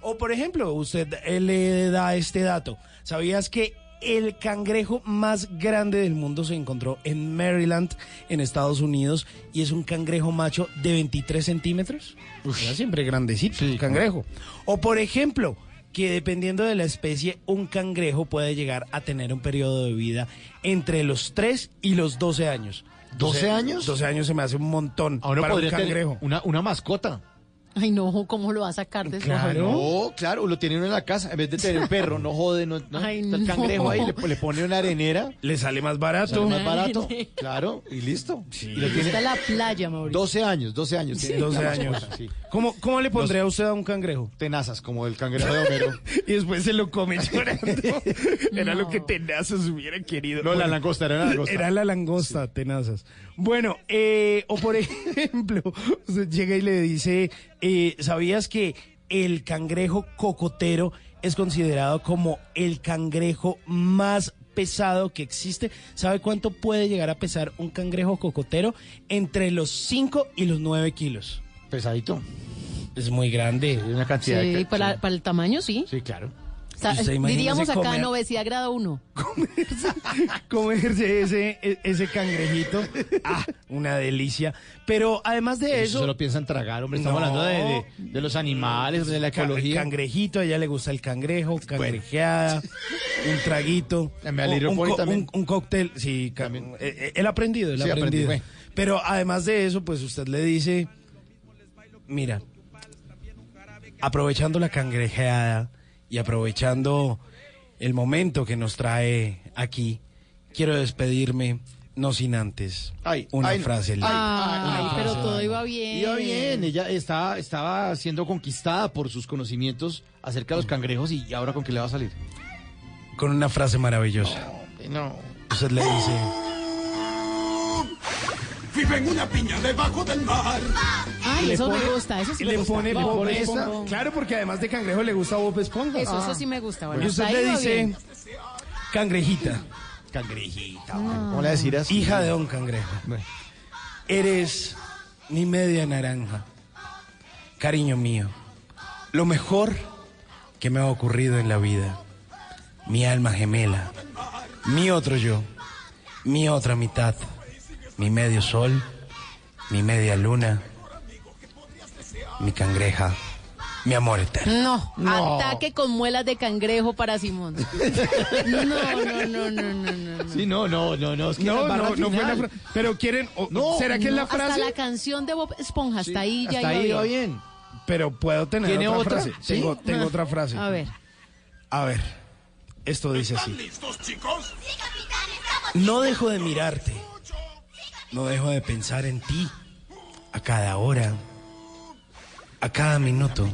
Speaker 18: O por ejemplo, usted eh, le da este dato. ¿Sabías que el cangrejo más grande del mundo se encontró en Maryland, en Estados Unidos, y es un cangrejo macho de 23 centímetros? Era siempre grandecito el cangrejo. O por ejemplo, que dependiendo de la especie, un cangrejo puede llegar a tener un periodo de vida entre los 3 y los 12 años.
Speaker 1: ¿12 años?
Speaker 18: 12 años se me hace un montón
Speaker 1: Ahora
Speaker 18: para un
Speaker 1: podría tener
Speaker 18: cangrejo.
Speaker 1: una, una mascota.
Speaker 20: Ay, no, ¿cómo lo va a sacar de su
Speaker 1: No, claro, lo tiene uno en la casa. En vez de tener un perro, no jode, no, no,
Speaker 20: Ay,
Speaker 1: está el
Speaker 20: no.
Speaker 1: cangrejo ahí, le, le pone una arenera.
Speaker 18: Le sale más barato.
Speaker 1: Sale más barato, claro, y listo. Y lo
Speaker 20: Está la playa, Mauricio.
Speaker 1: 12 años, 12 años. tiene
Speaker 18: 12
Speaker 1: la
Speaker 18: años.
Speaker 1: mascota, sí.
Speaker 18: ¿Cómo, ¿Cómo le pondría usted a un cangrejo?
Speaker 1: Tenazas, como el cangrejo de Homero.
Speaker 18: y después se lo come llorando. Era lo que Tenazas hubiera querido.
Speaker 1: No, la langosta, era la langosta.
Speaker 18: Era la langosta, Tenazas. Bueno, eh, o por ejemplo, usted llega y le dice, eh, ¿sabías que el cangrejo cocotero es considerado como el cangrejo más pesado que existe? ¿Sabe cuánto puede llegar a pesar un cangrejo cocotero? Entre los 5 y los 9 kilos.
Speaker 1: Pesadito.
Speaker 18: Es muy grande.
Speaker 1: Una cantidad
Speaker 20: Sí,
Speaker 1: de...
Speaker 20: para, para el tamaño, sí.
Speaker 1: Sí, claro.
Speaker 20: O sea, diríamos acá
Speaker 18: comer-
Speaker 20: en obesidad grado 1.
Speaker 18: comerse ese, e- ese cangrejito. Ah, una delicia. Pero además de
Speaker 1: Eso
Speaker 18: eso.
Speaker 1: se lo piensan tragar, hombre. Estamos
Speaker 18: No.
Speaker 1: hablando de, de- de los animales, de la ecología.
Speaker 18: Cangrejito, a ella le gusta el cangrejo, cangrejeada, un traguito.
Speaker 1: Me
Speaker 18: un,
Speaker 1: alegro
Speaker 18: un
Speaker 1: también.
Speaker 18: un- un cóctel, sí, ca- eh, eh, él ha aprendido, él ha
Speaker 1: Sí, aprendí,
Speaker 18: aprendido.
Speaker 1: güey.
Speaker 18: Pero además de eso, pues usted le dice, mira, aprovechando la cangrejeada y aprovechando el momento que nos trae aquí, quiero despedirme, no sin antes,
Speaker 1: Ay,
Speaker 18: una
Speaker 1: ay,
Speaker 18: frase.
Speaker 1: ay,
Speaker 18: linda.
Speaker 20: Ay,
Speaker 1: Una
Speaker 20: pero
Speaker 1: frase.
Speaker 20: todo iba bien.
Speaker 1: Iba bien, ella está, estaba siendo conquistada por sus conocimientos acerca de los cangrejos y ahora con qué le va a salir.
Speaker 18: Con una frase maravillosa.
Speaker 1: No.
Speaker 18: Usted le dice...
Speaker 24: Vive en una piña debajo del mar.
Speaker 20: Ay,
Speaker 18: le
Speaker 20: eso
Speaker 18: pone-
Speaker 20: me gusta, eso sí me
Speaker 18: le
Speaker 20: gusta.
Speaker 18: pone
Speaker 20: Bob
Speaker 18: Bob
Speaker 20: Esponja.
Speaker 18: Esponja. Claro, porque además de cangrejo le gusta Bob Esponja.
Speaker 20: Eso,
Speaker 18: Ah.
Speaker 20: eso sí me gusta. Bueno,
Speaker 18: y usted le dice,
Speaker 20: bien.
Speaker 18: cangrejita. Cangrejita.
Speaker 1: ¿Cómo le decirás?
Speaker 18: Hija de don cangrejo. Eres mi media naranja. Cariño mío, lo mejor que me ha ocurrido en la vida. Mi alma gemela. Mi otro yo. Mi otra mitad. Mi medio sol. Mi media luna. Mi cangreja. Mi amor eterno.
Speaker 20: No, ataque con muelas de cangrejo para Simón. No, no, no, no, no, no. no.
Speaker 1: Sí, no, no, no, no. Es que
Speaker 18: No, no, no fue la frase. Pero quieren. o-
Speaker 1: No,
Speaker 18: ¿Será que es la
Speaker 20: Hasta
Speaker 18: frase?
Speaker 20: la canción de Bob Esponja, hasta ahí ya
Speaker 1: Hasta
Speaker 20: iba
Speaker 1: ahí va
Speaker 20: bien.
Speaker 1: bien.
Speaker 18: Pero puedo tener
Speaker 1: ¿Tiene
Speaker 18: otra,
Speaker 1: otra?
Speaker 18: frase.
Speaker 1: ¿Sí?
Speaker 18: Tengo, tengo otra frase.
Speaker 20: A ver.
Speaker 18: A ver, esto dice así.
Speaker 24: ¿Listos, chicos?
Speaker 18: No dejo de mirarte. No dejo de pensar en ti. A cada hora. A cada minuto.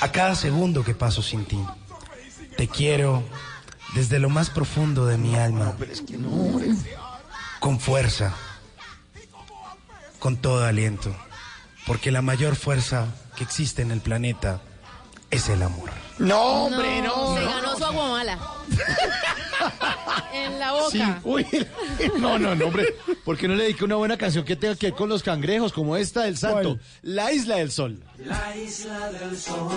Speaker 18: A cada segundo que paso sin ti. Te quiero desde lo más profundo de mi alma. Con fuerza. Con todo aliento. Porque la mayor fuerza que existe en el planeta es el amor.
Speaker 1: No, hombre, no.
Speaker 20: Se ganó su aguamala. en la boca.
Speaker 1: Sí, uy, no, no, no, hombre. ¿Por qué no le dedica una buena canción que tenga que ver con los cangrejos, como esta del santo?
Speaker 18: ¿Cuál?
Speaker 1: La Isla del Sol.
Speaker 24: La isla del sol.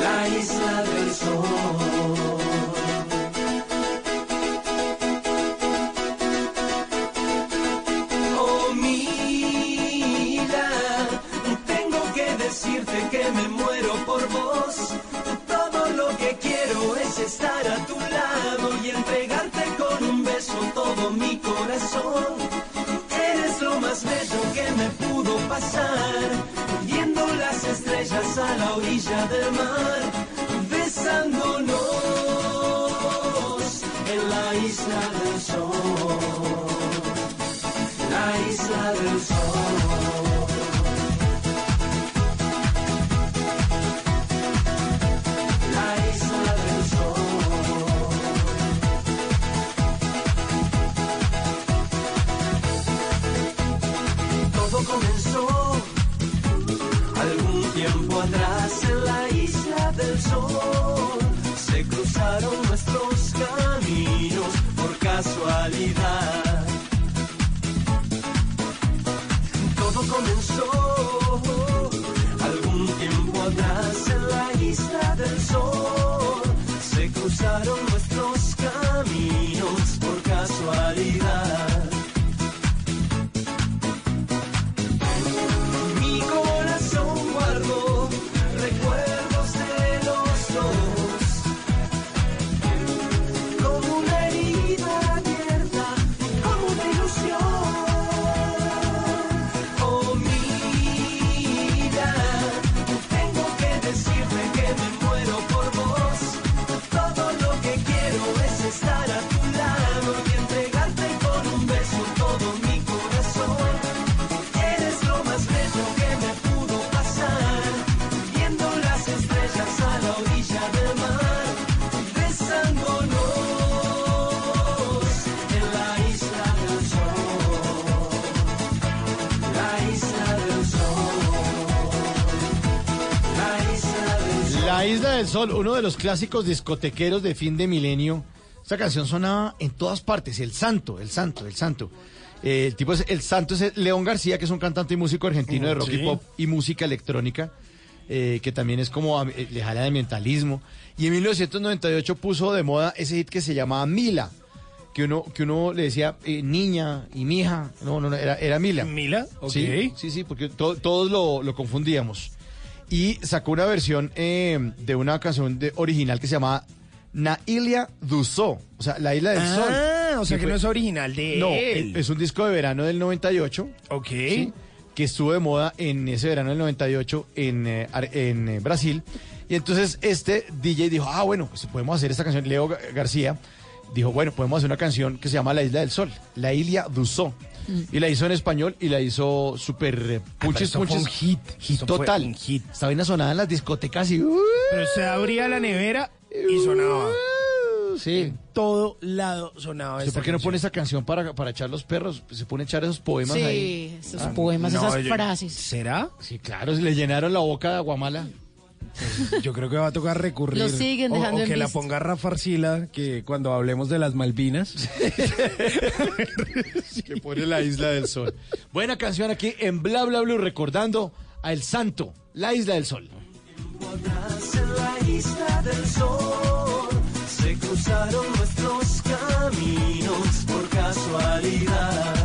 Speaker 24: La isla del sol. Corazón. Eres lo más bello que me pudo pasar, viendo las estrellas a la orilla del mar, besándonos en la isla del sol. La isla del sol.
Speaker 1: Sol, uno de los clásicos discotequeros de fin de milenio. Esta canción sonaba en todas partes. El Santo, el Santo, el Santo. Eh, el tipo es el Santo es León García, que es un cantante y músico argentino de rock
Speaker 18: Sí.
Speaker 1: y pop y música electrónica, eh, que también es como eh, le jala de mentalismo. Y en 1998 puso de moda ese hit que se llamaba Mila, que uno que uno le decía eh, niña y mija. No, no, no, era, era Mila.
Speaker 18: ¿Mila? Ok.
Speaker 1: Sí, sí, sí, porque to- todos lo, lo confundíamos. Y sacó una versión eh, de una canción de, original que se llamaba Nailia Dusó, o sea, la isla del
Speaker 18: Ah,
Speaker 1: sol.
Speaker 18: o sea que no es original de
Speaker 1: No,
Speaker 18: él.
Speaker 1: es un disco de verano del 98.
Speaker 18: Ok.
Speaker 1: ¿sí? Que estuvo de moda en ese verano del 98 en, eh, en eh, Brasil. Y entonces este DJ dijo, ah, bueno, pues podemos hacer esta canción. Leo Ga- García dijo, bueno, podemos hacer una canción que se llama La Isla del Sol, La Ilia Dusó. Y la hizo en español y la hizo súper
Speaker 18: fue
Speaker 1: punches.
Speaker 18: un hit.
Speaker 1: Hit total.
Speaker 18: un hit.
Speaker 1: Esta vaina sonada en las discotecas y... uh,
Speaker 18: Pero se abría la nevera y sonaba.
Speaker 1: Sí.
Speaker 18: En todo lado sonaba
Speaker 1: ¿Usted
Speaker 18: esta
Speaker 1: ¿Por qué no pone esa canción para, para echar los perros? Se pone a echar esos poemas
Speaker 20: Sí,
Speaker 1: ahí.
Speaker 20: esos poemas,
Speaker 18: no,
Speaker 20: esas
Speaker 18: yo-
Speaker 20: frases.
Speaker 18: ¿Será?
Speaker 1: Sí, claro, le llenaron la boca de aguamala.
Speaker 18: Yo creo que va a tocar recurrir.
Speaker 20: Lo siguen
Speaker 18: O-
Speaker 20: dejando
Speaker 18: o,
Speaker 20: en
Speaker 18: que la
Speaker 20: visto.
Speaker 18: ponga Rafa Arcila, que cuando hablemos de las Malvinas.
Speaker 1: que pone la Isla del Sol. Buena canción aquí en Bla Bla Blue recordando a El Santo, la Isla del Sol.
Speaker 24: en la isla del sol se cruzaron nuestros caminos por casualidad.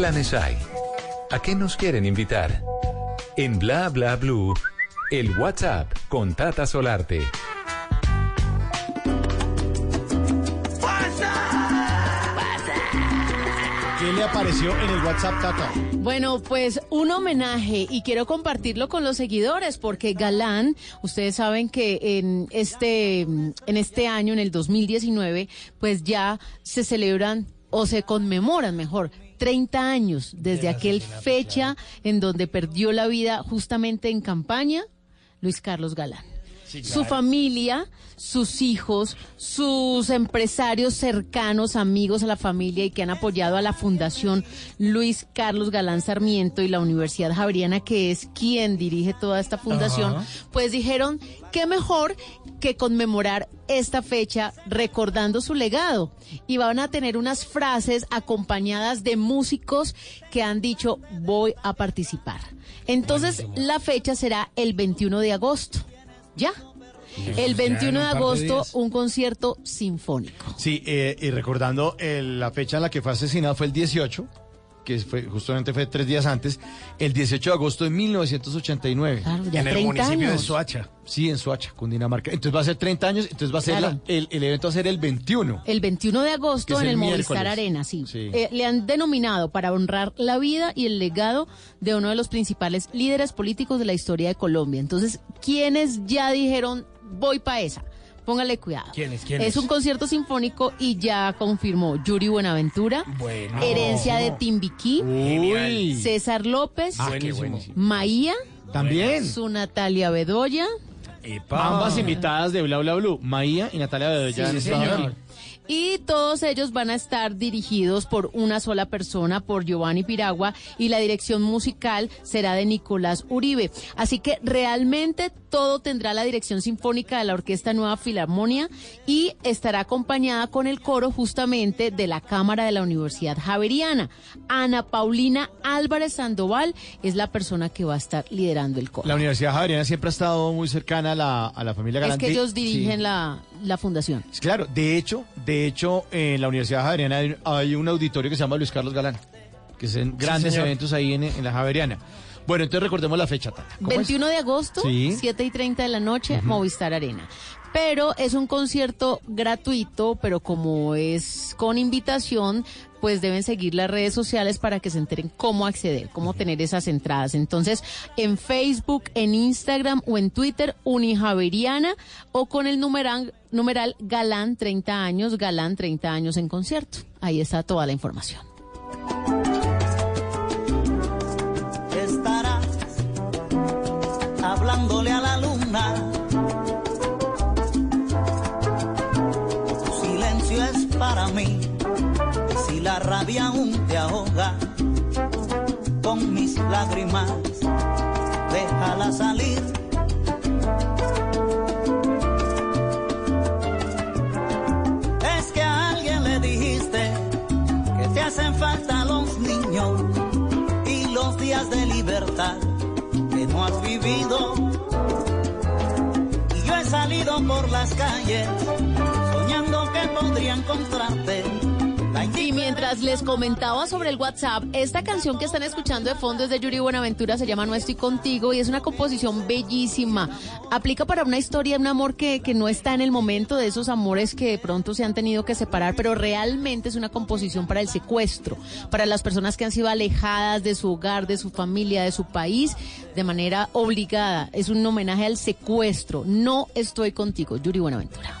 Speaker 5: Planes hay? ¿A qué nos quieren invitar? En Bla Bla Blue, el WhatsApp con Tata Solarte.
Speaker 1: ¿Qué le apareció en el WhatsApp, Tata?
Speaker 20: Bueno, pues un homenaje y quiero compartirlo con los seguidores porque Galán, ustedes saben que en este en este año en el 2019, pues ya se celebran o se conmemoran mejor 30 años desde aquel fecha en donde perdió la vida justamente en campaña Luis Carlos Galán. Su familia, sus hijos, sus empresarios cercanos, amigos a la familia y que han apoyado a la Fundación Luis Carlos Galán Sarmiento y la Universidad Javeriana, que es quien dirige toda esta fundación,
Speaker 18: Ajá.
Speaker 20: pues dijeron qué mejor que conmemorar esta fecha recordando su legado. Y van a tener unas frases acompañadas de músicos que han dicho voy a participar. Entonces la fecha será el 21 de agosto. ¿Ya? El 21 de agosto, un concierto sinfónico.
Speaker 1: Sí, eh, y recordando el- la fecha en la que fue asesinado fue el 18, que fue justamente fue tres días antes, el 18 de agosto de 1989.
Speaker 20: Claro, ya En el 30 municipio de.
Speaker 1: Soacha. Sí, en Soacha, Cundinamarca. Entonces va a ser 30 años, entonces va a ser
Speaker 20: Claro.
Speaker 1: la- el, el evento va a ser el 21.
Speaker 20: El 21 de agosto en
Speaker 1: el
Speaker 20: el Movistar. Arena, sí.
Speaker 1: Sí.
Speaker 20: Eh, le han denominado para honrar la vida y el legado de uno de los principales líderes políticos de la historia de Colombia. Entonces, ¿quiénes ya dijeron voy para esa? Póngale cuidado.
Speaker 18: ¿Quiénes? ¿Quiénes?
Speaker 20: Es un concierto sinfónico y ya confirmó Yuri Buenaventura,
Speaker 18: Bueno.
Speaker 20: Herencia de Timbiquí,
Speaker 1: Uy.
Speaker 20: César López,
Speaker 1: Ah.
Speaker 20: Maía,
Speaker 1: También.
Speaker 20: su Natalia Bedoya.
Speaker 1: Ambas invitadas de Bla Bla Blue, Maía y Natalia Bedoya.
Speaker 20: Sí,
Speaker 1: aquí.
Speaker 20: Y todos ellos van a estar dirigidos por una sola persona, por Giovanni Piragua, y la dirección musical será de Nicolás Uribe. Así que realmente todo tendrá la dirección sinfónica de la Orquesta Nueva Filarmonia y estará acompañada con el coro justamente de la Cámara de la Universidad Javeriana. Ana Paulina Álvarez Sandoval es la persona que va a estar liderando el coro.
Speaker 1: La Universidad Javeriana siempre ha estado muy cercana a la, a la familia
Speaker 20: es
Speaker 1: Galante.
Speaker 20: que ellos
Speaker 1: Sí.
Speaker 20: dirigen la, la fundación.
Speaker 1: Claro, de hecho, de hecho, en la Universidad Javeriana hay, hay un auditorio que se llama Luis Carlos Galán, que hacen grandes eventos ahí en, en la Javeriana. Bueno, entonces recordemos la fecha, Tata. ¿Cómo es?
Speaker 20: 21 de agosto,
Speaker 1: Sí.
Speaker 20: 7 y 30 de la noche, Movistar Arena. Pero es un concierto gratuito, pero como es con invitación, pues deben seguir las redes sociales para que se enteren cómo acceder, cómo tener esas entradas. Entonces, en Facebook, en Instagram o en Twitter, Unijaveriana o con el numeral, numeral Galán 30 años, Galán 30 años en concierto. Ahí está toda la información.
Speaker 25: Hablándole a la luna. Tu silencio es para mí. Si la rabia aún te ahoga con mis lágrimas, déjala salir. Es que a alguien le dijiste que te hacen falta los niños y los días de libertad que no has vivido. Salido por las calles soñando que podría encontrarte.
Speaker 20: Y mientras les comentaba sobre el WhatsApp, esta canción que están escuchando de fondo es de Yuri Buenaventura, se llama No estoy contigo y es una composición bellísima. Aplica para una historia un amor que, que no está en el momento de esos amores que de pronto se han tenido que separar, pero realmente es una composición para el secuestro, para las personas que han sido alejadas de su hogar, de su familia, de su país, de manera obligada. Es un homenaje al secuestro. No estoy contigo, Yuri Buenaventura.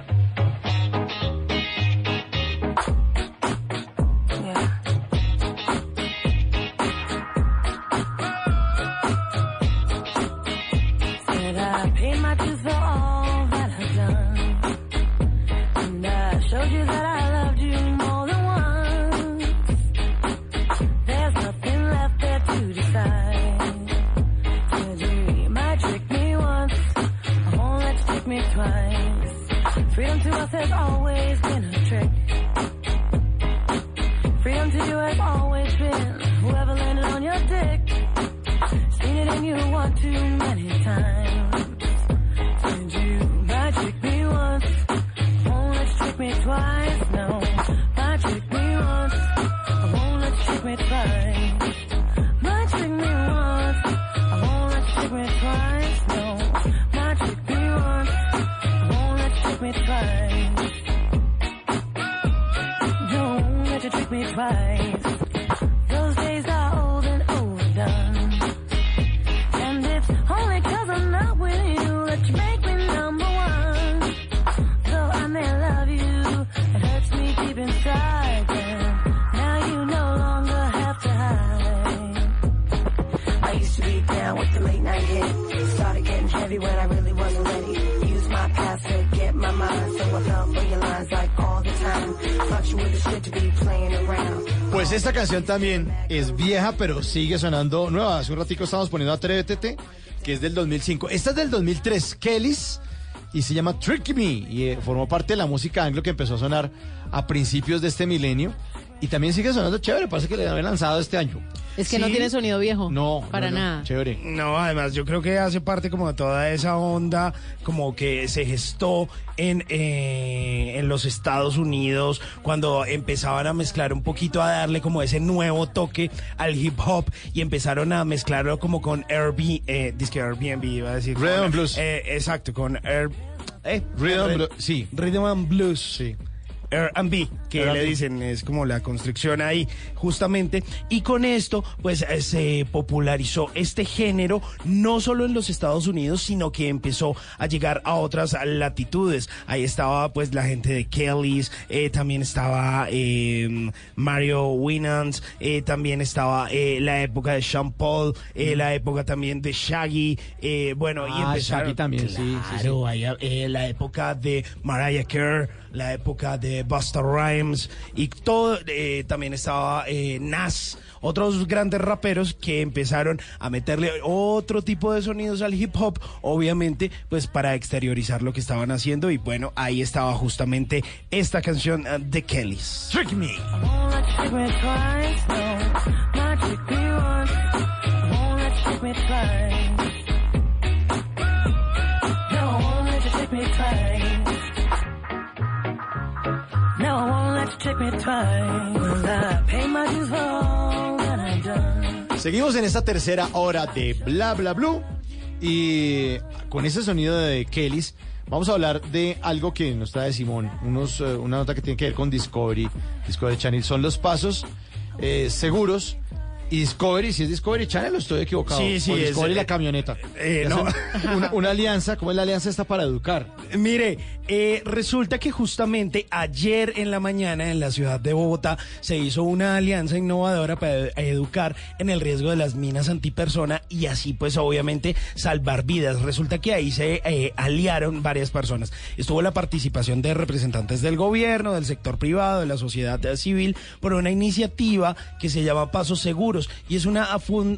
Speaker 1: Canción también es vieja, pero sigue sonando nueva. Hace un ratico estábamos poniendo Atrévete, que es del 2005. Esta es del 2003, Kellys, y se llama Trick Me, y eh, formó parte de la música anglo que empezó a sonar a principios de este milenio. Y también sigue sonando chévere, parece que le habían lanzado este año.
Speaker 20: Es que no tiene sonido viejo.
Speaker 1: No,
Speaker 20: Para
Speaker 1: no, no,
Speaker 20: nada.
Speaker 1: Chévere.
Speaker 18: No, además yo creo que hace parte como de toda esa onda como que se gestó en, eh, en los Estados Unidos cuando empezaban a mezclar un poquito, a darle como ese nuevo toque al hip hop y empezaron a mezclarlo como con Airbnb, eh, disque Airbnb iba a decir.
Speaker 1: Rhythm
Speaker 18: Con-
Speaker 1: and Blues.
Speaker 18: eh, exacto, con Air, eh,
Speaker 1: Rhythm and
Speaker 18: Re-
Speaker 1: Blues, sí.
Speaker 18: Rhythm and Blues.
Speaker 1: Sí.
Speaker 18: R&B, que le dicen, es como la construcción ahí, justamente. Y con esto, pues eh, se popularizó este género, no solo en los Estados Unidos, sino que empezó a llegar a otras latitudes. Ahí estaba, pues, la gente de Kelly's, eh, también estaba eh, Mario Winans, eh, también estaba eh, la época de Sean Paul, eh, la época también de Shaggy, eh, bueno, y
Speaker 1: Ah,
Speaker 18: empezaron...
Speaker 1: Shaggy también, sí, sí, sí.
Speaker 18: Claro, ahí, eh, la época de Mariah Carey, la época de Busta Rhymes y todo, eh, también estaba eh, Nas, otros grandes raperos que empezaron a meterle otro tipo de sonidos al hip hop, obviamente, pues para exteriorizar lo que estaban haciendo y bueno, ahí estaba justamente esta canción eh, de Kellys. Trick Me.
Speaker 1: Seguimos en esta tercera hora de Bla Bla Blue y con ese sonido de Kellys vamos a hablar de algo que nos trae Simón, unos, eh, una nota que tiene que ver con Discovery, Discovery Channel, son los pasos eh, seguros y Discovery, si es Discovery Channel, o estoy equivocado.
Speaker 18: Sí, sí,
Speaker 1: O
Speaker 18: es,
Speaker 1: Discovery
Speaker 18: eh,
Speaker 1: la camioneta.
Speaker 18: eh, no.
Speaker 1: hacen Una, una alianza, ¿cómo es la alianza esta para educar?
Speaker 18: Mire, eh, resulta que justamente ayer en la mañana en la ciudad de Bogotá se hizo una alianza innovadora para ed- educar en el riesgo de las minas antipersona y así pues obviamente salvar vidas. Resulta que ahí se eh, aliaron varias personas. Estuvo la participación de representantes del gobierno, del sector privado, de la sociedad eh, civil por una iniciativa que se llama Pasos Seguros y es una,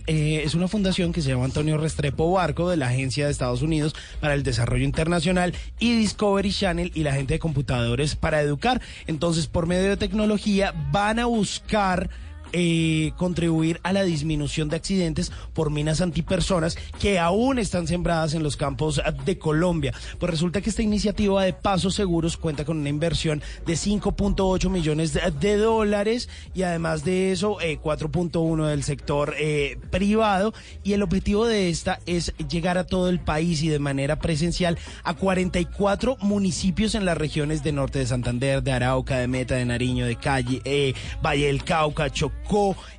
Speaker 18: eh, es una fundación que se llama Antonio Restrepo Barco de la Agencia de Estados Unidos para el Desarrollo Internacional y Discovery Channel y la gente de computadores para educar. Entonces, por medio de tecnología van a buscar eh, contribuir a la disminución de accidentes por minas antipersonas que aún están sembradas en los campos eh, de Colombia. Pues resulta que esta iniciativa de Pasos Seguros cuenta con una inversión de 5.8 millones de, dólares y además de eso eh, 4.1 del sector eh, privado y el objetivo de esta es llegar a todo el país y de manera presencial a 44 municipios en las regiones de norte de Santander, de Arauca, de Meta, de Nariño, de Calle, eh, Valle del Cauca, Chocó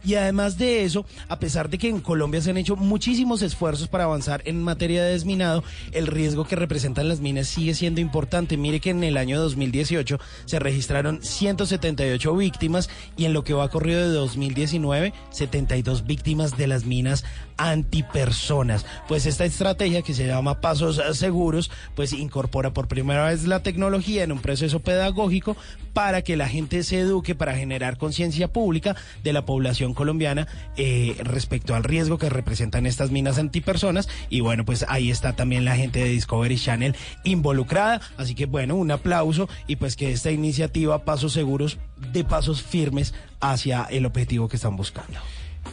Speaker 18: y además de eso, a pesar de que en Colombia se han hecho muchísimos esfuerzos para avanzar en materia de desminado, el riesgo que representan las minas sigue siendo importante. Mire que en el año 2018 se registraron 178 víctimas y en lo que va corrido de 2019, 72 víctimas de las minas antipersonas. Pues esta estrategia que se llama Pasos Seguros, pues incorpora por primera vez la tecnología en un proceso pedagógico para que la gente se eduque, para generar conciencia pública de la población colombiana eh, respecto al riesgo que representan estas minas antipersonas. Y bueno, pues ahí está también la gente de Discovery Channel involucrada. Así que bueno, un aplauso y pues que esta iniciativa Pasos Seguros de pasos firmes hacia el objetivo que están buscando.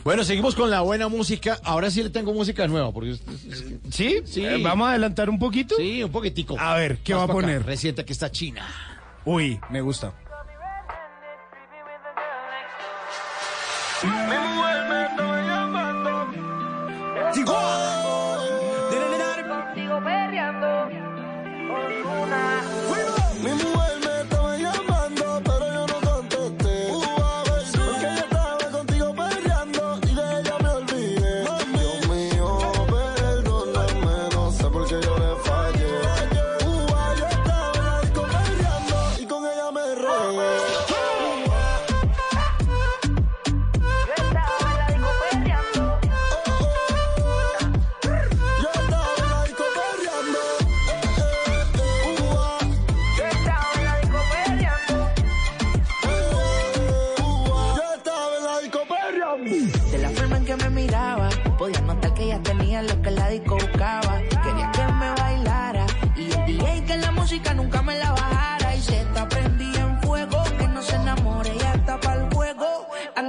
Speaker 1: Bueno, seguimos con la buena música. Ahora sí le tengo música nueva. Porque
Speaker 18: ¿Sí?
Speaker 1: Sí.
Speaker 18: Eh, ¿Vamos a adelantar un poquito?
Speaker 1: Sí, un poquitico.
Speaker 18: A ver, ¿qué
Speaker 1: Más
Speaker 18: va a poner?
Speaker 1: Reciente que está China.
Speaker 18: Uy, me gusta.
Speaker 26: Contigo perreando con una.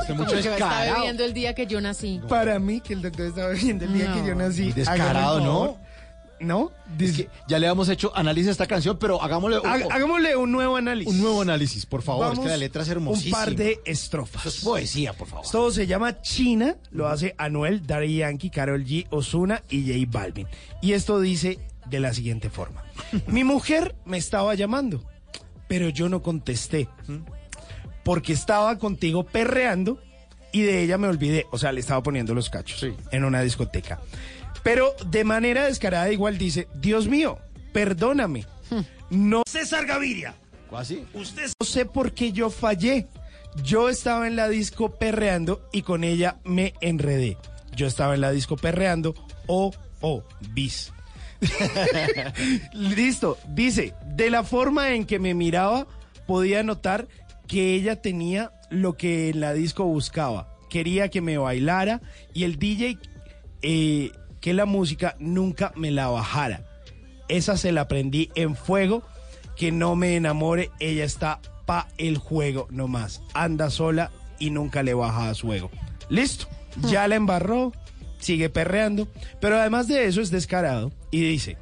Speaker 1: Este mucho
Speaker 20: Porque está
Speaker 1: descarado.
Speaker 20: bebiendo el día que yo nací.
Speaker 18: Para mí, que el doctor estaba viendo el día que yo nací.
Speaker 1: Muy descarado, ¿no?
Speaker 18: ¿No?
Speaker 1: Es que ya le hemos hecho análisis a esta canción, pero hagámosle un,
Speaker 18: Hag- Hagámosle un nuevo análisis.
Speaker 1: un nuevo análisis, por favor.
Speaker 18: Vamos,
Speaker 1: es que la letra es
Speaker 18: Un
Speaker 1: hermosísima.
Speaker 18: par de estrofas.
Speaker 1: Esto es poesía, por favor.
Speaker 18: Todo se llama China, lo hace Anuel, Daddy Yankee, Carol G, Osuna y J Balvin. Y esto dice de la siguiente forma. Mi mujer me estaba llamando, pero yo no contesté. Porque estaba contigo perreando y de ella me olvidé. O sea, le estaba poniendo los cachos en una discoteca. Pero de manera descarada igual dice, Dios mío, perdóname. No. César Gaviria.
Speaker 1: ¿Así?
Speaker 18: Usted no sé por qué yo fallé. Yo estaba en la disco perreando y con ella me enredé. Yo estaba en la disco perreando. Oh, oh, bis. Listo. Dice, de la forma en que me miraba, podía notar que ella tenía lo que en la disco buscaba. Quería que me bailara y el DJ eh, que la música nunca me la bajara. Esa se la aprendí en fuego. Que no me enamore, ella está pa el juego nomás. Anda sola y nunca le baja a su ego. Listo, ya la embarró, sigue perreando. Pero además de eso es descarado y dice,